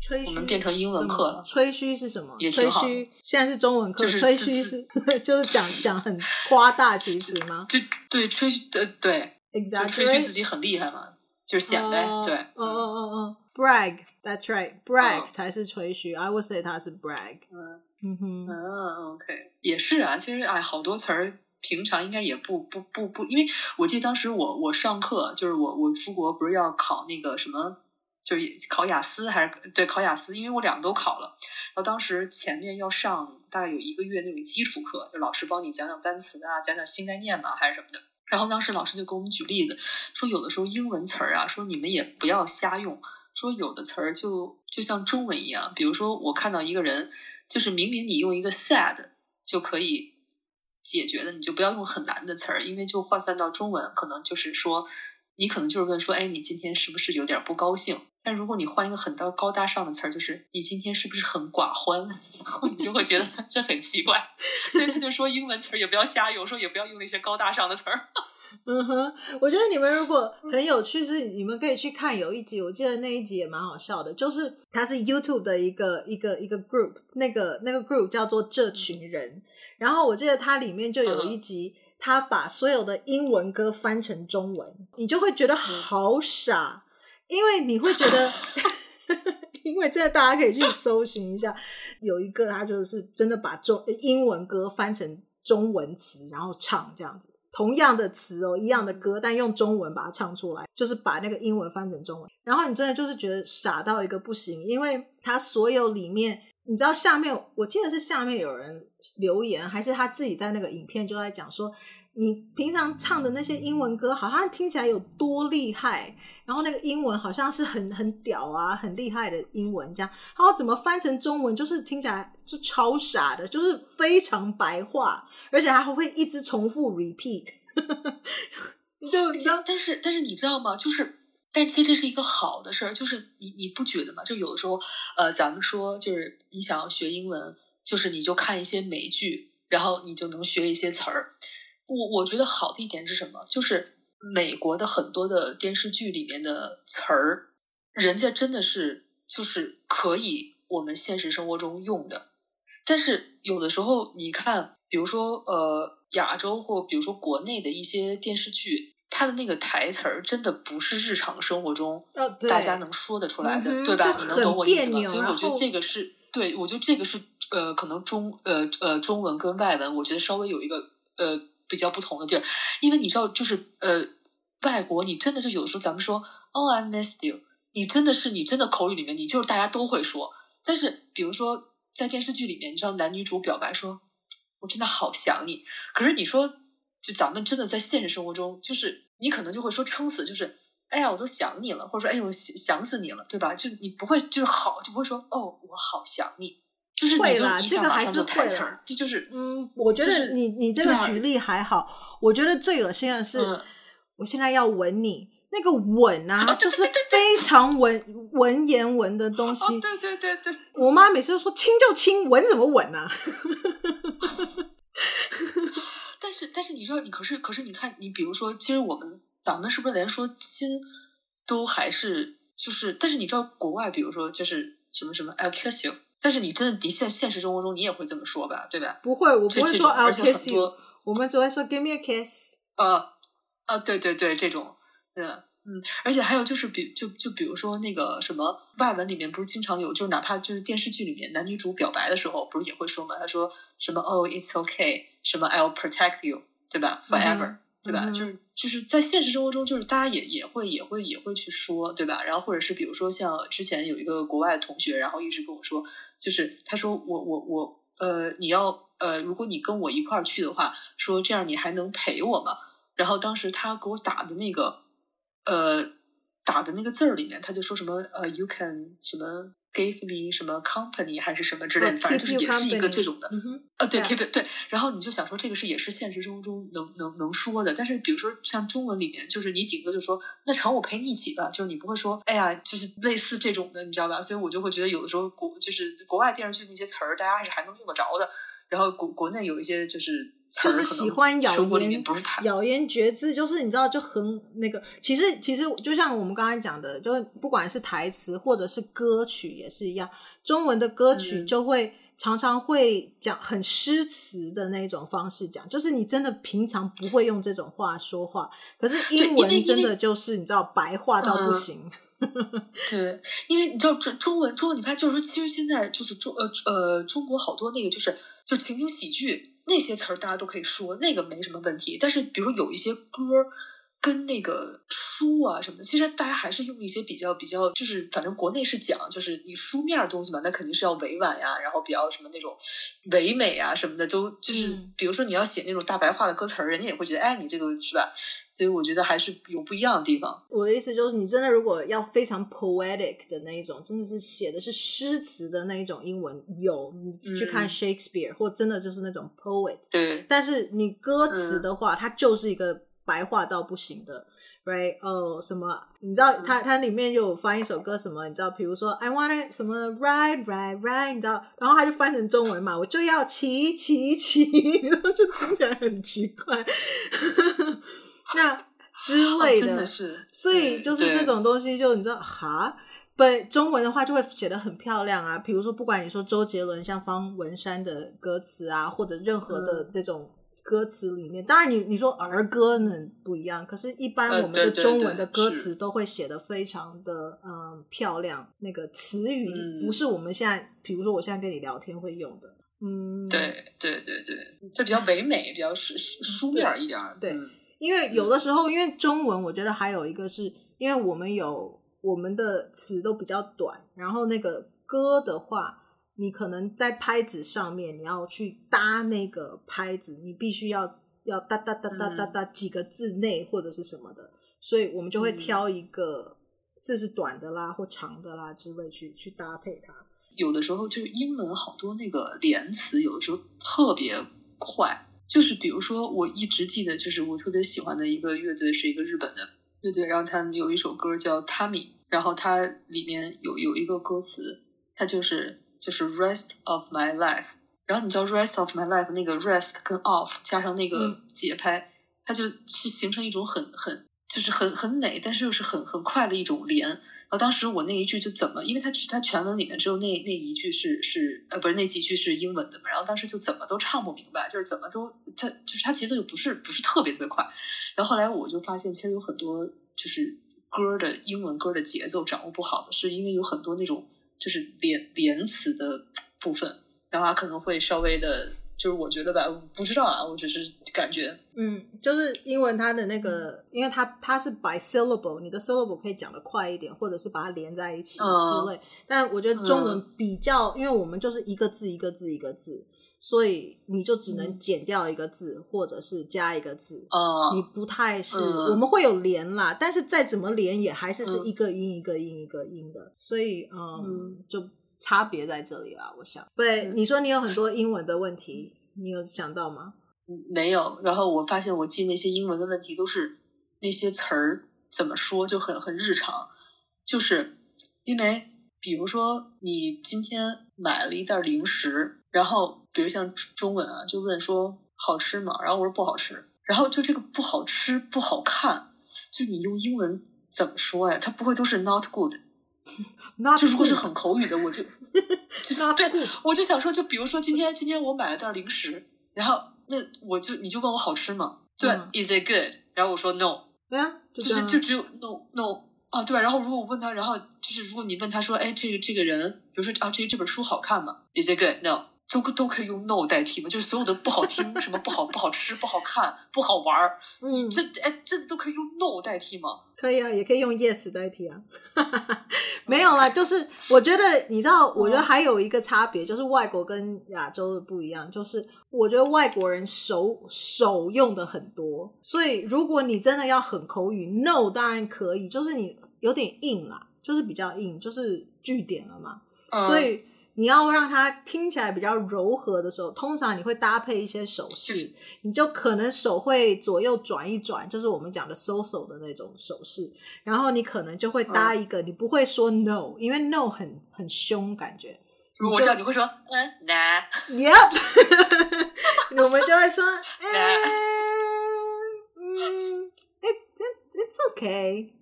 B: 吹嘘
A: 我们变成英文课了。
B: 吹嘘是什么？
A: 也挺好。
B: 吹嘘现在是中文课。
A: 就是、
B: 吹嘘是 就是讲讲很夸大其词吗？
A: 就对吹嘘呃对
B: ，exactly
A: 吹嘘自己很厉害嘛，就是显摆。Uh, 对，
B: 嗯嗯嗯嗯，brag，that's right，brag、uh, 才是吹嘘。I would say 它是 brag。
A: 嗯。
B: 嗯哼，
A: 嗯，OK，也是啊。其实哎，好多词儿平常应该也不不不不，因为我记得当时我我上课，就是我我出国不是要考那个什么，就是考雅思还是对考雅思，因为我两个都考了。然后当时前面要上大概有一个月那种基础课，就老师帮你讲讲单词啊，讲讲新概念嘛，还是什么的。然后当时老师就给我们举例子，说有的时候英文词儿啊，说你们也不要瞎用，说有的词儿就就像中文一样，比如说我看到一个人。就是明明你用一个 sad 就可以解决的，你就不要用很难的词儿，因为就换算到中文，可能就是说，你可能就是问说，哎，你今天是不是有点不高兴？但如果你换一个很高高大上的词儿，就是你今天是不是很寡欢？你就会觉得这很奇怪，所以他就说英文词儿也不要瞎用，说也不要用那些高大上的词儿。
B: 嗯哼，我觉得你们如果很有趣，是你们可以去看有一集，我记得那一集也蛮好笑的，就是它是 YouTube 的一个一个一个 group，那个那个 group 叫做这群人，然后我记得它里面就有一集，他把所有的英文歌翻成中文，你就会觉得好傻，因为你会觉得，因为这个大家可以去搜寻一下，有一个他就是真的把中英文歌翻成中文词，然后唱这样子。同样的词哦，一样的歌，但用中文把它唱出来，就是把那个英文翻成中文。然后你真的就是觉得傻到一个不行，因为他所有里面，你知道下面，我记得是下面有人留言，还是他自己在那个影片就在讲说，你平常唱的那些英文歌，好像听起来有多厉害，然后那个英文好像是很很屌啊，很厉害的英文这样，然后怎么翻成中文就是听起来就超傻的，就是非常白话，而且还会一直重复 repeat，就你知道，
A: 但是但是你知道吗？就是，但其实这是一个好的事儿，就是你你不觉得吗？就有的时候，呃，咱们说就是你想要学英文，就是你就看一些美剧，然后你就能学一些词儿。我我觉得好的一点是什么？就是美国的很多的电视剧里面的词儿，人家真的是就是可以我们现实生活中用的。但是有的时候你看，比如说呃亚洲或比如说国内的一些电视剧，它的那个台词儿真的不是日常生活中大家能说得出来的，
B: 哦、
A: 对吧？你能懂我意思吗？所以我觉得这个是对，我觉得这个是呃可能中呃呃中文跟外文，我觉得稍微有一个呃。比较不同的地儿，因为你知道，就是呃，外国你真的就有时候咱们说，Oh I miss you，你真的是你真的口语里面你就是大家都会说，但是比如说在电视剧里面，你知道男女主表白说，我真的好想你，可是你说就咱们真的在现实生活中，就是你可能就会说撑死，就是哎呀我都想你了，或者说哎呦想死你了，对吧？就你不会就是好就不会说哦我好想你。就是
B: 会啦，这个还是会
A: 啦。这就是
B: 嗯，我觉得你你这个举例还好。我觉得最恶心的是，我现在要吻你，那个吻啊，就是非常文文言文的东西。
A: 对对对对，
B: 我妈每次都说亲就亲，吻怎么吻啊？
A: 但是但是你知道，你可是可是你看，你比如说，其实我们咱们是不是连说亲都还是就是？但是你知道，国外比如说就是什么什么，I'll kiss you。但是你真的的确现实生活中你也会这么说吧，对吧？
B: 不会，我不会说 I'll kiss you，我们只会说 Give me a kiss。
A: 呃，啊，对对对，这种，嗯嗯，而且还有就是比就就比如说那个什么外文里面不是经常有，就是哪怕就是电视剧里面男女主表白的时候，不是也会说吗？他说什么 Oh it's okay，什么 I'll protect you，对吧？Forever。嗯对吧？就是就是在现实生活中，就是大家也也会也会也会去说，对吧？然后或者是比如说像之前有一个国外的同学，然后一直跟我说，就是他说我我我呃，你要呃，如果你跟我一块儿去的话，说这样你还能陪我吗？然后当时他给我打的那个呃打的那个字儿里面，他就说什么呃，you can 什么。Give me 什么 company 还是什么之类的，反正就是也是一个这种的。嗯哼，呃，对，keep it 对。然后你就想说，这个是也是现实生活中能能能说的。但是比如说像中文里面，就是你顶多就说，那成我陪你一起吧，就是你不会说，哎呀，就是类似这种的，你知道吧？所以我就会觉得有的时候国就是国外电视剧那些词儿，大家还是还能用得着的。然后国国内有一些就是。
B: 就是喜欢咬言咬言嚼字，就是你知道就很那个。其实其实就像我们刚才讲的，就不管是台词或者是歌曲也是一样，中文的歌曲就会常常会讲很诗词的那种方式讲，就是你真的平常不会用这种话说话，可是英文真的就是你知道白话到不行。
A: 对，因为你知道中中文中文，你看就是说，其实现在就是中呃呃中国好多那个就是就情景喜剧。那些词儿大家都可以说，那个没什么问题。但是，比如有一些歌跟那个书啊什么的，其实大家还是用一些比较比较，就是反正国内是讲，就是你书面东西嘛，那肯定是要委婉呀，然后比较什么那种唯美啊什么的，都就是比如说你要写那种大白话的歌词儿，人家也会觉得，哎，你这个是吧？所以我觉得还是有不一样的地方。
B: 我的意思就是，你真的如果要非常 poetic 的那一种，真的是写的是诗词的那一种英文，有你去看 Shakespeare，、嗯、或真的就是那种 poet。
A: 对。
B: 但是你歌词的话，嗯、它就是一个白话到不行的，right？哦、oh，什么？你知道它它里面有翻一首歌，什么？你知道，比如说 I wanna 什么 ride ride ride，你知道？然后它就翻成中文嘛，我就要骑骑骑，然后就听起来很奇怪。那 之类的，
A: 真的是，
B: 所以就是这种东西，就你知道哈，本，中文的话就会写的很漂亮啊。比如说，不管你说周杰伦像方文山的歌词啊，或者任何的这种歌词里面，当然你你说儿歌呢不一样，可是一般我们的中文的歌词都会写的非常的嗯漂亮。那个词语不是我们现在，比如说我现在跟你聊天会用的，嗯，
A: 对对对对，就比较唯美，比较书书面一点，
B: 对。因为有的时候，因为中文，我觉得还有一个是，因为我们有我们的词都比较短，然后那个歌的话，你可能在拍子上面，你要去搭那个拍子，你必须要要哒哒哒哒哒哒几个字内或者是什么的，所以我们就会挑一个字是短的啦或长的啦之类去去搭配它。
A: 有的时候就是英文好多那个连词，有的时候特别快。就是比如说，我一直记得，就是我特别喜欢的一个乐队是一个日本的乐队，然后他们有一首歌叫《Tommy》，然后它里面有有一个歌词，它就是就是 Rest of my life。然后你知道 Rest of my life 那个 Rest 跟 Off 加上那个节拍，嗯、它就是形成一种很很就是很很美，但是又是很很快的一种连。然后当时我那一句就怎么，因为它只它全文里面只有那那一句是是呃不是那几句是英文的嘛，然后当时就怎么都唱不明白，就是怎么都它就是它节奏又不是不是特别特别快，然后后来我就发现其实有很多就是歌的英文歌的节奏掌握不好的，是因为有很多那种就是连连词的部分，然后它可能会稍微的。就是我觉得吧，不知道啊，我只是感觉，
B: 嗯，就是英文它的那个，因为它它是 by syllable，你的 syllable 可以讲的快一点，或者是把它连在一起之类。嗯、但我觉得中文比较，嗯、因为我们就是一个字一个字一个字，所以你就只能减掉一个字，嗯、或者是加一个字。哦、嗯，你不太是，嗯、我们会有连啦，但是再怎么连也还是是一个音一个音一个音的，所以嗯，嗯就。差别在这里啦，我想。对，嗯、你说你有很多英文的问题，你有想到吗？
A: 没有。然后我发现我记那些英文的问题都是那些词儿怎么说就很很日常，就是因为比如说你今天买了一袋零食，然后比如像中文啊，就问说好吃吗？然后我说不好吃，然后就这个不好吃不好看，就你用英文怎么说呀？它不会都是 not good。
B: 那
A: 就如果是很口语的，我就 就对，我就想说，就比如说今天今天我买了袋零食，然后那我就你就问我好吃吗？对、嗯、，Is it good？然后我说 No，
B: 对啊，就，
A: 就是就只有 No No 啊，对吧？然后如果我问他，然后就是如果你问他说，哎，这个这个人，比如说啊，这这本书好看吗？Is it good？No。都都可以用 no 代替吗？就是所有的不好听，什么不好不好吃、不好看、不好玩儿，嗯，这哎，这都可以用 no 代替吗？
B: 可以啊，也可以用 yes 代替啊。没有啦就是我觉得你知道，我觉得还有一个差别，就是外国跟亚洲的不一样，就是我觉得外国人手手用的很多，所以如果你真的要很口语，no 当然可以，就是你有点硬啦，就是比较硬，就是句点了嘛，嗯、所以。你要让它听起来比较柔和的时候，通常你会搭配一些手势，你就可能手会左右转一转，就是我们讲的 so-so 的那种手势。然后你可能就会搭一个，你不会说 no，因为 no 很很凶感觉。
A: 我知道你会说嗯 nah。
B: Yep，我们就会说 嗯嗯，it it it's okay。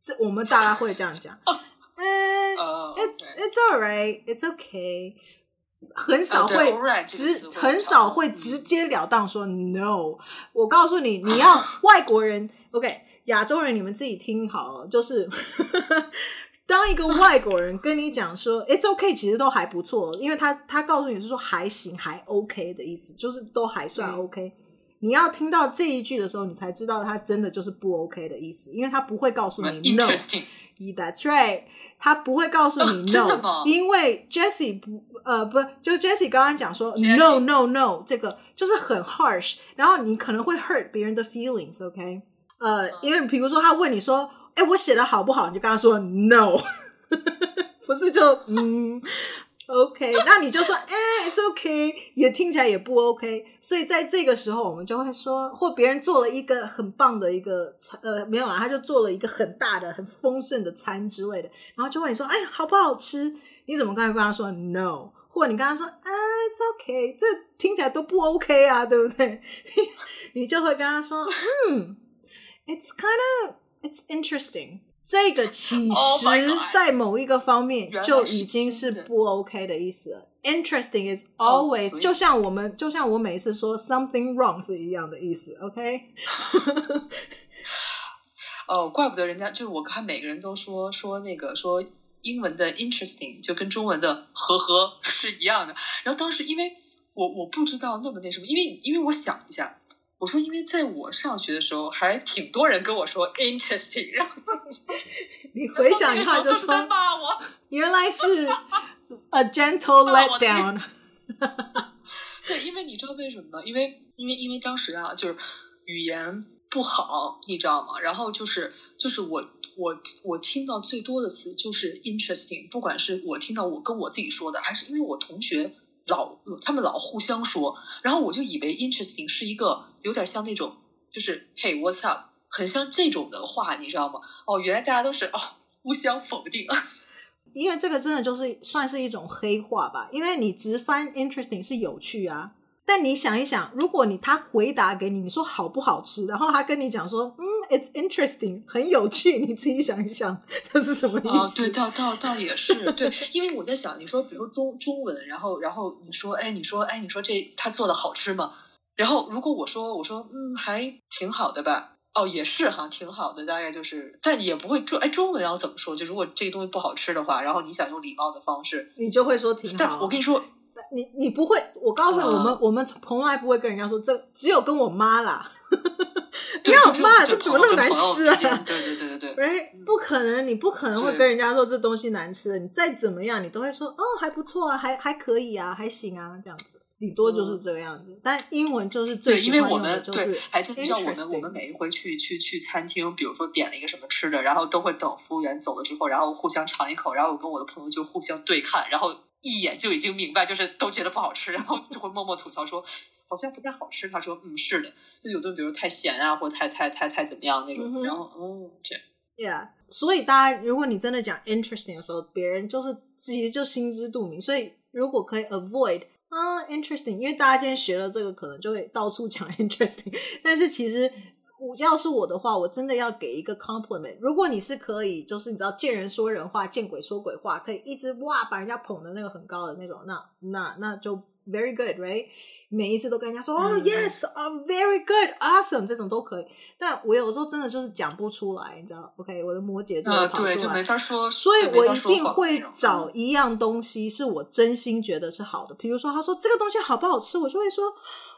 B: 这我们大家会这样讲。嗯、uh,，it it's alright, it's okay。很少会直，uh, 很少会直截了当说 no。我告诉你，你要 外国人，OK，亚洲人，你们自己听好了，就是 当一个外国人跟你讲说 it's okay，其实都还不错，因为他他告诉你是说还行，还 OK 的意思，就是都还算 OK。嗯、你要听到这一句的时候，你才知道他真的就是不 OK 的意思，因为他不会告诉你 no。That's right，他不会告诉你 no，、呃、因为 Jessie 不呃不，就 Jessie 刚刚讲说 no no no，这个就是很 harsh，然后你可能会 hurt 别人的 feelings，OK？、Okay? 呃，因为比如说他问你说，哎，我写的好不好？你就跟他说 no，不是就嗯。OK，那你就说，哎、，It's OK，也听起来也不 OK，所以在这个时候，我们就会说，或别人做了一个很棒的一个餐，呃，没有啊，他就做了一个很大的、很丰盛的餐之类的，然后就问你说，哎，好不好吃？你怎么刚才跟他说 No，或者你跟他说，啊，It's OK，这听起来都不 OK 啊，对不对？你就会跟他说，嗯，It's kind of, it's interesting。这个其实，在某一个方面就已经是不 OK 的意思了。Interesting is always，、oh, 就像我们，就像我每次说 something wrong 是一样的意思。OK？
A: 哦，怪不得人家就是我看每个人都说说那个说英文的 interesting 就跟中文的呵呵是一样的。然后当时因为我我不知道那么那什么，因为因为我想一下。我说，因为在我上学的时候，还挺多人跟我说 interesting，然后
B: 你回想一下就说，原来是 a gentle letdown。
A: 对，因为你知道为什么吗？因为因为因为当时啊，就是语言不好，你知道吗？然后就是就是我我我听到最多的词就是 interesting，不管是我听到我跟我自己说的，还是因为我同学老他们老互相说，然后我就以为 interesting 是一个有点像那种就是 Hey what's up，很像这种的话，你知道吗？哦，原来大家都是哦互相否定。
B: 因为这个真的就是算是一种黑话吧，因为你直翻 interesting 是有趣啊，但你想一想，如果你他回答给你，你说好不好吃，然后他跟你讲说，嗯，it's interesting，很有趣，你自己想一想，这是什么意思？
A: 哦，对，倒倒倒也是，对，因为我在想，你说比如说中中文，然后然后你说，哎，你说，哎，你说这他做的好吃吗？然后如果我说，我说，嗯，还挺好的吧。哦，也是哈，挺好的，大概就是，但也不会中哎，中文要怎么说？就如果这个东西不好吃的话，然后你想用礼貌的方式，
B: 你就会说挺好。
A: 但我跟你说，
B: 你你不会，我告诉你，我们、uh, 我们从来不会跟人家说这，只有跟我妈啦。不要妈，这怎么那么难吃啊？
A: 对对对对对，
B: 哎，不可能，你不可能会跟人家说这东西难吃，你再怎么样，你都会说哦，还不错啊，还还可以啊，还行啊，这样子。顶多就是这个样子，嗯、但英文就是最
A: 因为我们对，还真像我们我们每一回去去去餐厅，比如说点了一个什么吃的，然后都会等服务员走了之后，然后互相尝一口，然后我跟我的朋友就互相对看，然后一眼就已经明白，就是都觉得不好吃，然后就会默默吐槽说好像不太好吃。他说嗯是的，就有的比如太咸啊，或太太太太怎么样那种，嗯、然后哦这样。
B: Yeah，所以大家如果你真的讲 interesting 的时候，别人就是其实就心知肚明，所以如果可以 avoid。啊、，interesting！因为大家今天学了这个，可能就会到处讲 interesting。但是其实，我要是我的话，我真的要给一个 compliment。如果你是可以，就是你知道见人说人话，见鬼说鬼话，可以一直哇把人家捧的那个很高的那种，那那那就。Very good, right？每一次都跟人家说哦、嗯 oh,，yes, oh, very good, awesome，这种都可以。但我有时候真的就是讲不出来，你知道？OK，我的摩羯座跑出来，
A: 呃、对，就没法说。
B: 所以我一定会找一样东西是我真心觉得是好的。比如说，他说这个东西好不好吃，我就会说，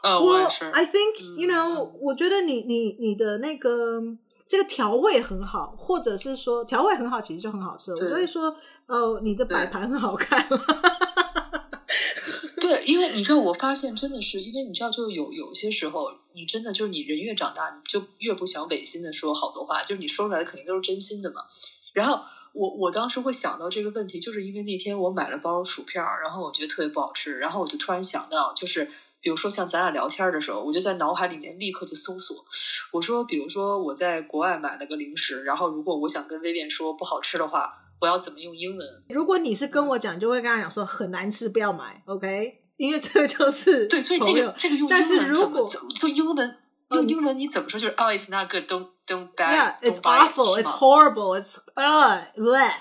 A: 呃、我，我
B: I think you know，、嗯、我觉得你你你的那个这个调味很好，或者是说调味很好，其实就很好吃。我就会说，呃，你的摆盘很好看。
A: 对，因为你知道，我发现真的是，因为你知道，就有有些时候，你真的就是你人越长大，你就越不想违心的说好多话，就是你说出来的肯定都是真心的嘛。然后我我当时会想到这个问题，就是因为那天我买了包薯片儿，然后我觉得特别不好吃，然后我就突然想到，就是比如说像咱俩聊天的时候，我就在脑海里面立刻就搜索，我说，比如说我在国外买了个零食，然后如果我想跟薇薇说不好吃的话，我要怎么用英文？
B: 如果你是跟我讲，就会跟他讲说很难吃，不要买，OK。因为这就是
A: 对，所以这个这个用英文怎么怎么做英文用英文你怎么说？就是 Oh, it's not good. Don't don't buy.
B: Yeah, it's awful. It's horrible. It's uh,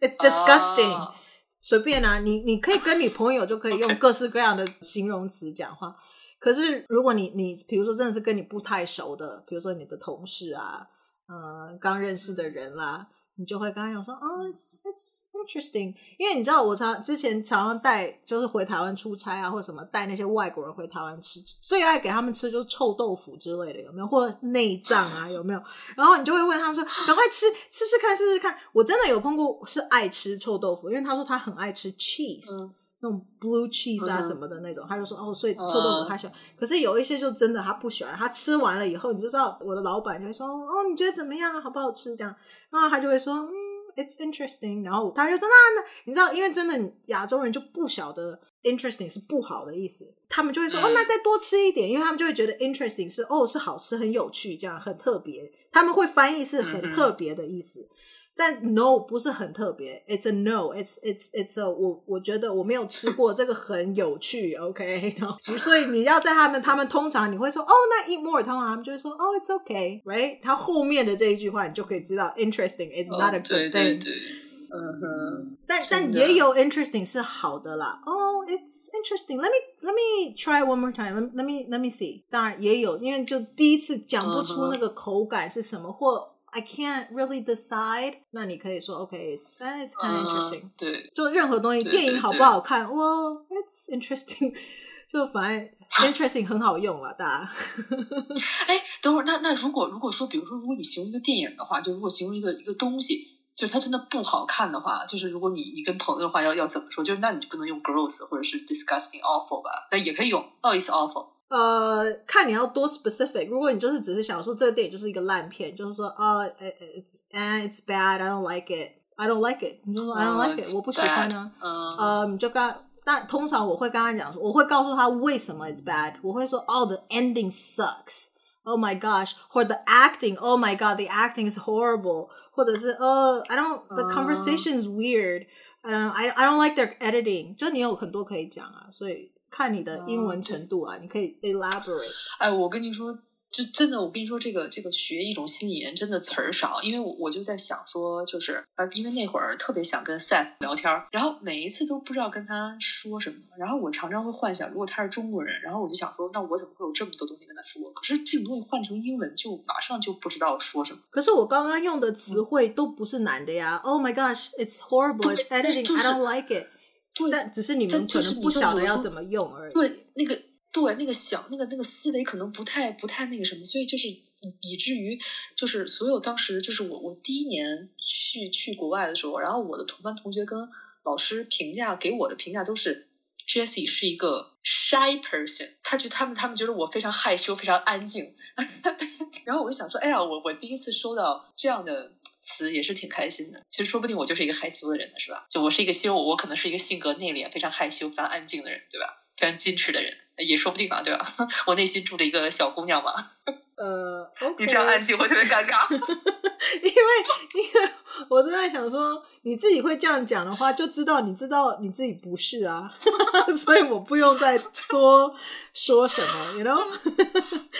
B: it's disgusting. 随便啊，你你可以跟你朋友就可以用 各式各样的形容词讲话。可是如果你你比如说真的是跟你不太熟的，比如说你的同事啊，呃，刚认识的人啦。你就会跟他讲说，哦，it's it's interesting，因为你知道我常之前常常带，就是回台湾出差啊，或者什么带那些外国人回台湾吃，最爱给他们吃就是臭豆腐之类的，有没有？或者内脏啊，有没有？然后你就会问他们说，赶快吃，试试看，试试看。我真的有碰过是爱吃臭豆腐，因为他说他很爱吃 cheese。嗯那种 blue cheese 啊什么的那种，嗯、他就说哦，所以臭豆腐他喜欢。嗯、可是有一些就真的他不喜欢，他吃完了以后，你就知道我的老板就会说哦，你觉得怎么样啊？好不好吃？这样，然后他就会说嗯，it's interesting。然后他就说那那，你知道，因为真的亚洲人就不晓得 interesting 是不好的意思，他们就会说、嗯、哦，那再多吃一点，因为他们就会觉得 interesting 是哦是好吃很有趣这样很特别，他们会翻译是很特别的意思。嗯但 no 不是很特别，it's a no，it's it's it's a 我我觉得我没有吃过这个很有趣，OK，然后所以你要在他们他们通常你会说哦，那 eat more，通常他们就会说哦，it's okay，right？他后面的这一句话你就可以知道 interesting，it's not a good thing。对对对，嗯哼。但但也有 interesting 是好的啦，哦、oh，it's interesting，let me let me try one more time，let let me let me see。当然也有，因为就第一次讲不出那个口感是什么、uh huh. 或。 I can't really decide。那你可以说，OK，it's it's kind of interesting。Uh,
A: 对，
B: 就任何东西，电影好不好看？Well, it's interesting。就反正 interesting 很好用啊，大家。哎，
A: 等会儿，那那如果如果说，比如说，如果你形容一个电影的话，就如果形容一个一个东西。就是它真的不好看的话，就是如果你你跟朋友的话要要怎么说？就是那你就不能用 gross 或者是 disgusting awful 吧？那也可以用，oh it's awful。
B: 呃，看你要多 specific。如果你就是只是想说这个电影就是一个烂片，就是说啊，it's it's bad，I don't like it，I don't like it，你就说 I don't like it，我不喜欢呢。嗯，呃，你就跟，但通常我会跟他讲说，我会告诉他为什么 it's bad，我会说，oh the ending sucks，oh my gosh，或者 the acting，oh my god，the acting is horrible，或者是呃，I don't，the conversation is weird，嗯，I I don't like their editing，就你有很多可以讲啊，所以。 看你的英文程度啊，嗯、你可以 elaborate。
A: 哎，我跟你说，就真的，我跟你说，这个这个学一种新语言真的词儿少，因为我我就在想说，就是啊，因为那会儿特别想跟 Seth 聊天，然后每一次都不知道跟他说什么，然后我常常会幻想，如果他是中国人，然后我就想说，那我怎么会有这么多东西跟他说？可是这种东西换成英文，就马上就不知道说什么。
B: 可是我刚刚用的词汇都不是难的呀。Oh my gosh, it's horrible. It's editing. I don't like it.
A: 对，
B: 但只是你们可能不晓得要怎么用而已。
A: 对，那个对那个小那个那个思维可能不太不太那个什么，所以就是以至于就是所有当时就是我我第一年去去国外的时候，然后我的同班同学跟老师评价给我的评价都是 Jessie 是一个 shy person，他觉得他们他们觉得我非常害羞，非常安静。然后我就想说，哎呀，我我第一次收到这样的。词也是挺开心的，其实说不定我就是一个害羞的人呢，是吧？就我是一个，其实我我可能是一个性格内敛、非常害羞、非常安静的人，对吧？非常矜持的人，也说不定啊，对吧？我内心住着一个小姑娘嘛。
B: 呃，okay.
A: 你这样安静会特别尴尬，
B: 因为因为我正在想说，你自己会这样讲的话，就知道你知道你自己不是啊，所以我不用再多说什么，you know？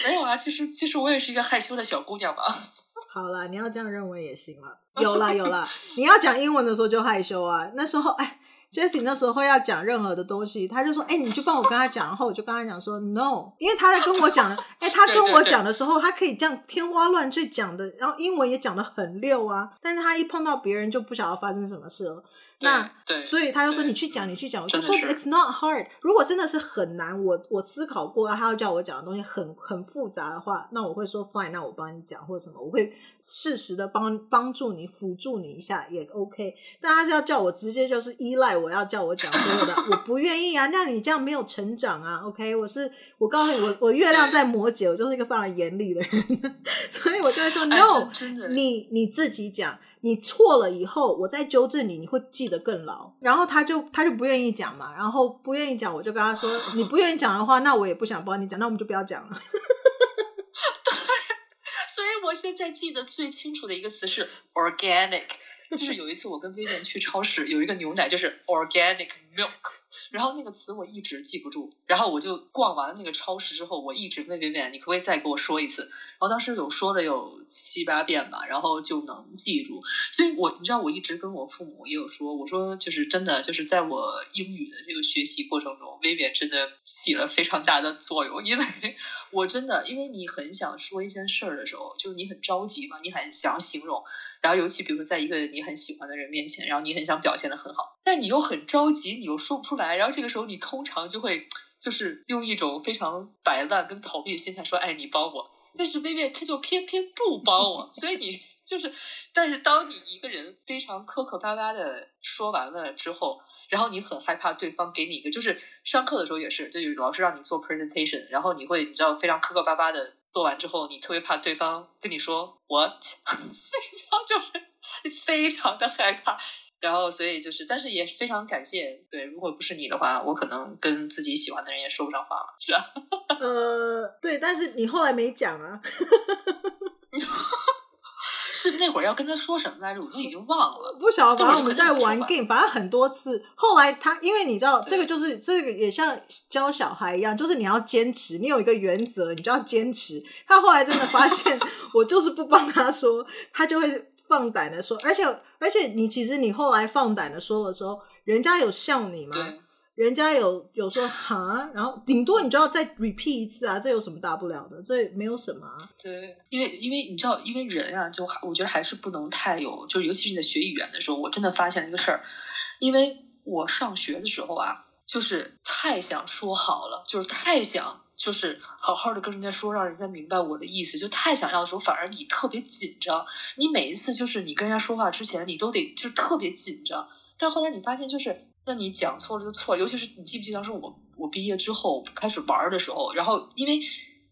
A: 没有啊，其实其实我也是一个害羞的小姑娘嘛。
B: 好啦，你要这样认为也行了。有啦有啦，你要讲英文的时候就害羞啊。那时候，哎，Jessie 那时候要讲任何的东西，他就说：“哎，你就帮我跟他讲。”然后我就跟他讲说：“No。”因为他在跟我讲的，哎，他跟我讲的时候，他可以这样天花乱坠讲的，然后英文也讲的很溜啊。但是他一碰到别人，就不晓得发生什么事了。那对，所以他就说你去讲，你去讲。我就说 It's not hard。如果真的是很难，我我思考过，他要叫我讲的东西很很复杂的话，那我会说 Fine，那我帮你讲或者什么，我会适时的帮帮助你辅助你一下也 OK。但他是要叫我直接就是依赖我要叫我讲所有的，我不愿意啊。那你这样没有成长啊。OK，我是我告诉你，我我月亮在摩羯，我就是一个非常严厉的人，所以我就会说 No，你你自己讲。你错了以后，我再纠正你，你会记得更牢。然后他就他就不愿意讲嘛，然后不愿意讲，我就跟他说，你不愿意讲的话，那我也不想帮你讲，那我们就不要讲了。
A: 对，所以我现在记得最清楚的一个词是 organic，就是有一次我跟薇薇去超市，有一个牛奶就是 organic milk。然后那个词我一直记不住，然后我就逛完那个超市之后，我一直问问问，你可不可以再给我说一次？然后当时有说了有七八遍吧，然后就能记住。所以我你知道，我一直跟我父母也有说，我说就是真的，就是在我英语的这个学习过程中，薇薇真的起了非常大的作用，因为我真的，因为你很想说一件事儿的时候，就是你很着急嘛，你很想形容。然后尤其比如说在一个你很喜欢的人面前，然后你很想表现得很好，但你又很着急，你又说不出来。然后这个时候你通常就会就是用一种非常摆烂跟逃避的心态说：“哎，你帮我。”但是薇薇她就偏偏不帮我，所以你就是，但是当你一个人非常磕磕巴巴的说完了之后，然后你很害怕对方给你一个，就是上课的时候也是，就有老师让你做 presentation，然后你会你知道非常磕磕巴巴的。做完之后，你特别怕对方跟你说 “what”，非常就是非常的害怕。然后，所以就是，但是也非常感谢。对，如果不是你的话，我可能跟自己喜欢的人也说不上话了，是吧？
B: 呃，对，但是你后来没讲啊。
A: 是那会儿要跟他说什么来着？我都已经忘了。
B: 不晓得，反正我们在玩 game，反正很多次。后来他，因为你知道，这个就是这个也像教小孩一样，就是你要坚持，你有一个原则，你就要坚持。他后来真的发现，我就是不帮他说，他就会放胆的说。而且而且，你其实你后来放胆的说的时候，人家有笑你吗？人家有有说哈，然后顶多你就要再 repeat 一次啊，这有什么大不了的？这没有什么啊。
A: 对，因为因为你知道，因为人啊，就我觉得还是不能太有，就是尤其是你在学语言的时候，我真的发现了一个事儿，因为我上学的时候啊，就是太想说好了，就是太想。就是好好的跟人家说，让人家明白我的意思，就太想要的时候，反而你特别紧张。你每一次就是你跟人家说话之前，你都得就特别紧张。但后来你发现，就是那你讲错了就错了，尤其是你记不记得当时我我毕业之后开始玩的时候，然后因为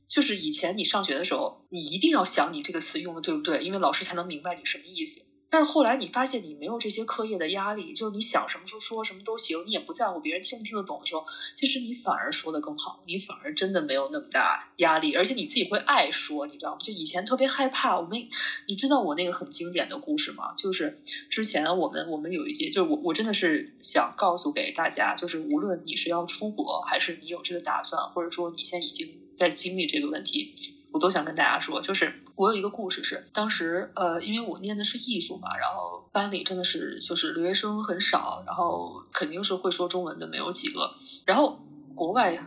A: 就是以前你上学的时候，你一定要想你这个词用的对不对，因为老师才能明白你什么意思。但是后来你发现你没有这些课业的压力，就是你想什么时候说什么都行，你也不在乎别人听不听得懂的时候，其实你反而说得更好，你反而真的没有那么大压力，而且你自己会爱说，你知道吗？就以前特别害怕，我们你知道我那个很经典的故事吗？就是之前我们我们有一节，就是我我真的是想告诉给大家，就是无论你是要出国，还是你有这个打算，或者说你现在已经在经历这个问题。我都想跟大家说，就是我有一个故事是，当时呃，因为我念的是艺术嘛，然后班里真的是就是留学生很少，然后肯定是会说中文的没有几个，然后国外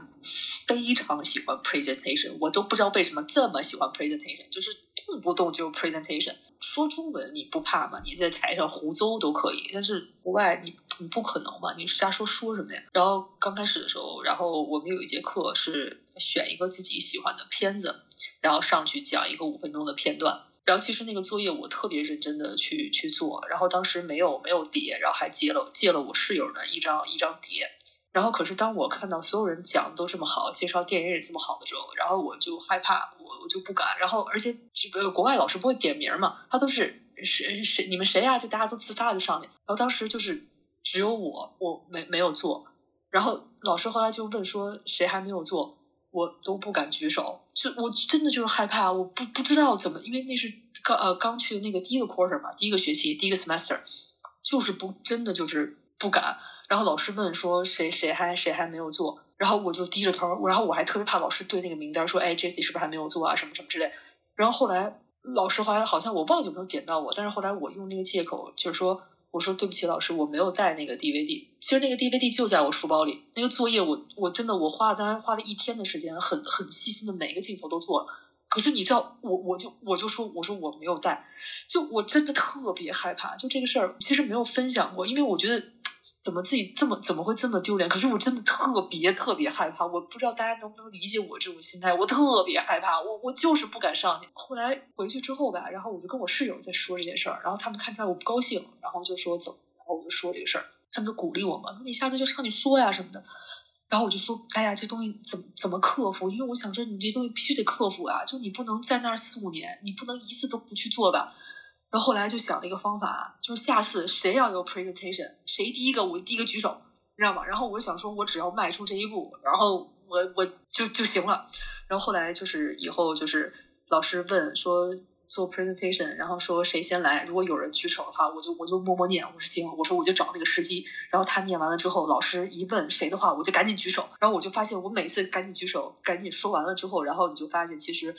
A: 非常喜欢 presentation，我都不知道为什么这么喜欢 presentation，就是动不动就 presentation。说中文你不怕吗？你在台上胡诌都可以，但是国外你你不可能嘛，你瞎说说什么呀？然后刚开始的时候，然后我们有一节课是选一个自己喜欢的片子。然后上去讲一个五分钟的片段，然后其实那个作业我特别认真的去去做，然后当时没有没有碟，然后还借了借了我室友的一张一张碟，然后可是当我看到所有人讲的都这么好，介绍电影也这么好的时候，然后我就害怕，我我就不敢，然后而且这个国外老师不会点名嘛，他都是谁谁你们谁呀，就大家都自发的上去，然后当时就是只有我我没没有做，然后老师后来就问说谁还没有做。我都不敢举手，就我真的就是害怕，我不不知道怎么，因为那是刚呃刚去那个第一个 quarter 嘛，第一个学期第一个 semester，就是不真的就是不敢。然后老师问说谁谁还谁还没有做，然后我就低着头，然后我还特别怕老师对那个名单说，哎，Jesse 是不是还没有做啊，什么什么之类。然后后来老师后来好像我忘了有没有点到我，但是后来我用那个借口就是说。我说对不起，老师，我没有带那个 DVD。其实那个 DVD 就在我书包里。那个作业我我真的我花了，当然花了一天的时间，很很细心的每一个镜头都做了。可是你知道，我我就我就说我说我没有带，就我真的特别害怕。就这个事儿，其实没有分享过，因为我觉得。怎么自己这么怎么会这么丢脸？可是我真的特别特别害怕，我不知道大家能不能理解我这种心态。我特别害怕，我我就是不敢上去。后来回去之后吧，然后我就跟我室友在说这件事儿，然后他们看出来我不高兴，然后就说怎么，然后我就说这个事儿，他们就鼓励我嘛，你下次就上去说呀什么的。然后我就说，哎呀，这东西怎么怎么克服？因为我想说，你这东西必须得克服啊，就你不能在那儿四五年，你不能一次都不去做吧。然后后来就想了一个方法，就是下次谁要有 presentation，谁第一个我第一个举手，你知道吗？然后我想说，我只要迈出这一步，然后我我就就行了。然后后来就是以后就是老师问说做 presentation，然后说谁先来，如果有人举手的话，我就我就默默念，我说行，我说我就找那个时机。然后他念完了之后，老师一问谁的话，我就赶紧举手。然后我就发现，我每次赶紧举手，赶紧说完了之后，然后你就发现其实。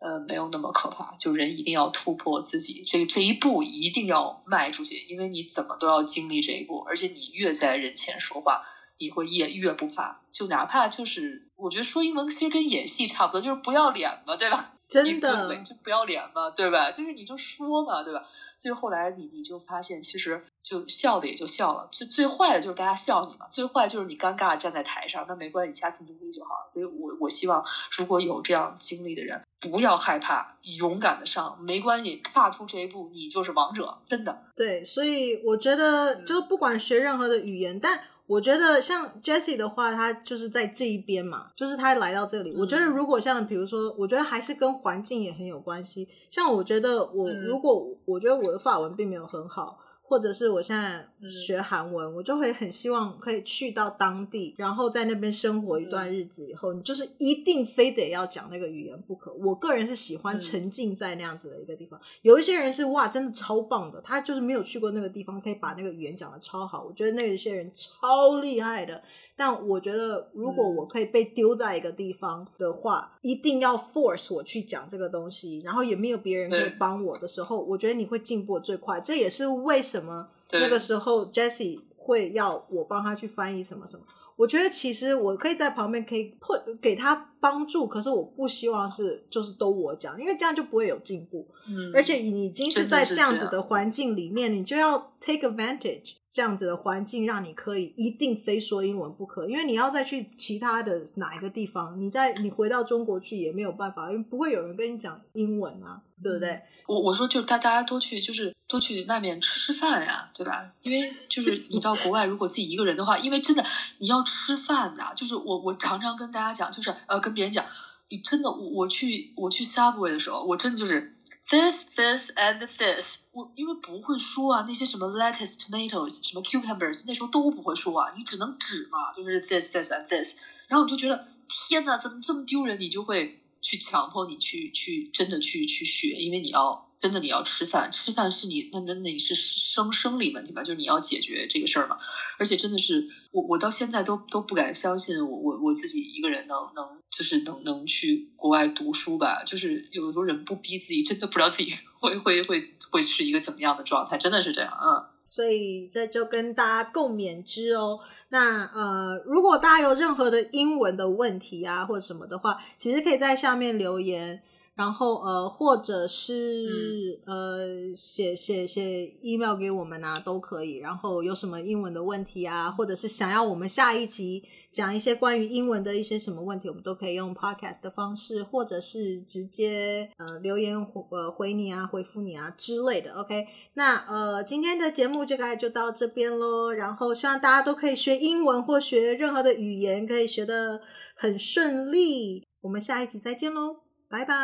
A: 呃，没有那么可怕。就人一定要突破自己，这这一步一定要迈出去，因为你怎么都要经历这一步。而且你越在人前说话，你会越越不怕。就哪怕就是，我觉得说英文其实跟演戏差不多，就是不要脸嘛，对吧？
B: 真的，
A: 就不要脸嘛，对吧？就是你就说嘛，对吧？所以后来你你就发现，其实就笑的也就笑了。最最坏的就是大家笑你嘛，最坏就是你尴尬站在台上，那没关系，你下次努力就好。所以我我希望，如果有这样经历的人。不要害怕，勇敢的上，没关系，踏出这一步，你就是王者，真的。
B: 对，所以我觉得，就不管学任何的语言，但我觉得像 Jessie 的话，他就是在这一边嘛，就是他来到这里。嗯、我觉得，如果像比如说，我觉得还是跟环境也很有关系。像我觉得我，如果我觉得我的法文并没有很好。或者是我现在学韩文，嗯，我就会很希望可以去到当地，然后在那边生活一段日子以后，嗯，你就是一定非得要讲那个语言不可。我个人是喜欢沉浸在那样子的一个地方。嗯，有一些人是哇，真的超棒的，他就是没有去过那个地方，可以把那个语言讲的超好。我觉得那些人超厉害的。但我觉得，如果我可以被丢在一个地方的话，嗯，一定要 force 我去讲这个东西，然后也没有别人可以帮我的时候，我觉得你会进步最快。这也是为什么那个时候 Jessie 会要我帮他去翻译什么什么。我觉得其实我可以在旁边可以 put 给他帮助，可是我不希望是就是都我讲，因为这样就不会有进步。嗯，而且你已经是在这样子的环境里面，你就要 take advantage。这样子的环境让你可以一定非说英文不可，因为你要再去其他的哪一个地方，你在你回到中国去也没有办法，因为不会有人跟你讲英文啊，对不对？
A: 我我说就大大家多去就是多去外面吃吃饭呀，对吧？因为就是你到国外如果自己一个人的话，因为真的你要吃饭的，就是我我常常跟大家讲，就是呃跟别人讲，你真的我我去我去 Subway 的时候，我真的就是。This, this, and this。我因为不会说啊，那些什么 lettuce, tomatoes，什么 cucumbers，那时候都不会说啊，你只能指嘛，就是 this, this, and this。然后我就觉得，天哪，怎么这么丢人？你就会去强迫你去去真的去去学，因为你要。真的，你要吃饭，吃饭是你那那那你是生生理问题吧？就是你要解决这个事儿嘛。而且真的是我我到现在都都不敢相信我我我自己一个人能能就是能能去国外读书吧。就是有的时候人不逼自己，真的不知道自己 会会会会是一个怎么样的状态，真的是这样嗯。
B: 所以这就跟大家共勉之哦。那呃，如果大家有任何的英文的问题啊或者什么的话，其实可以在下面留言。然后呃，或者是、嗯、呃，写写写 email 给我们啊，都可以。然后有什么英文的问题啊，或者是想要我们下一集讲一些关于英文的一些什么问题，我们都可以用 podcast 的方式，或者是直接呃留言回呃回你啊，回复你啊之类的。OK，那呃今天的节目就概就到这边喽。然后希望大家都可以学英文或学任何的语言，可以学得很顺利。我们下一集再见喽。拜拜，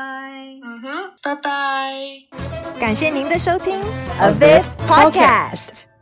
A: 嗯哼，拜拜，
C: 感谢您的收听，Aviv Podcast。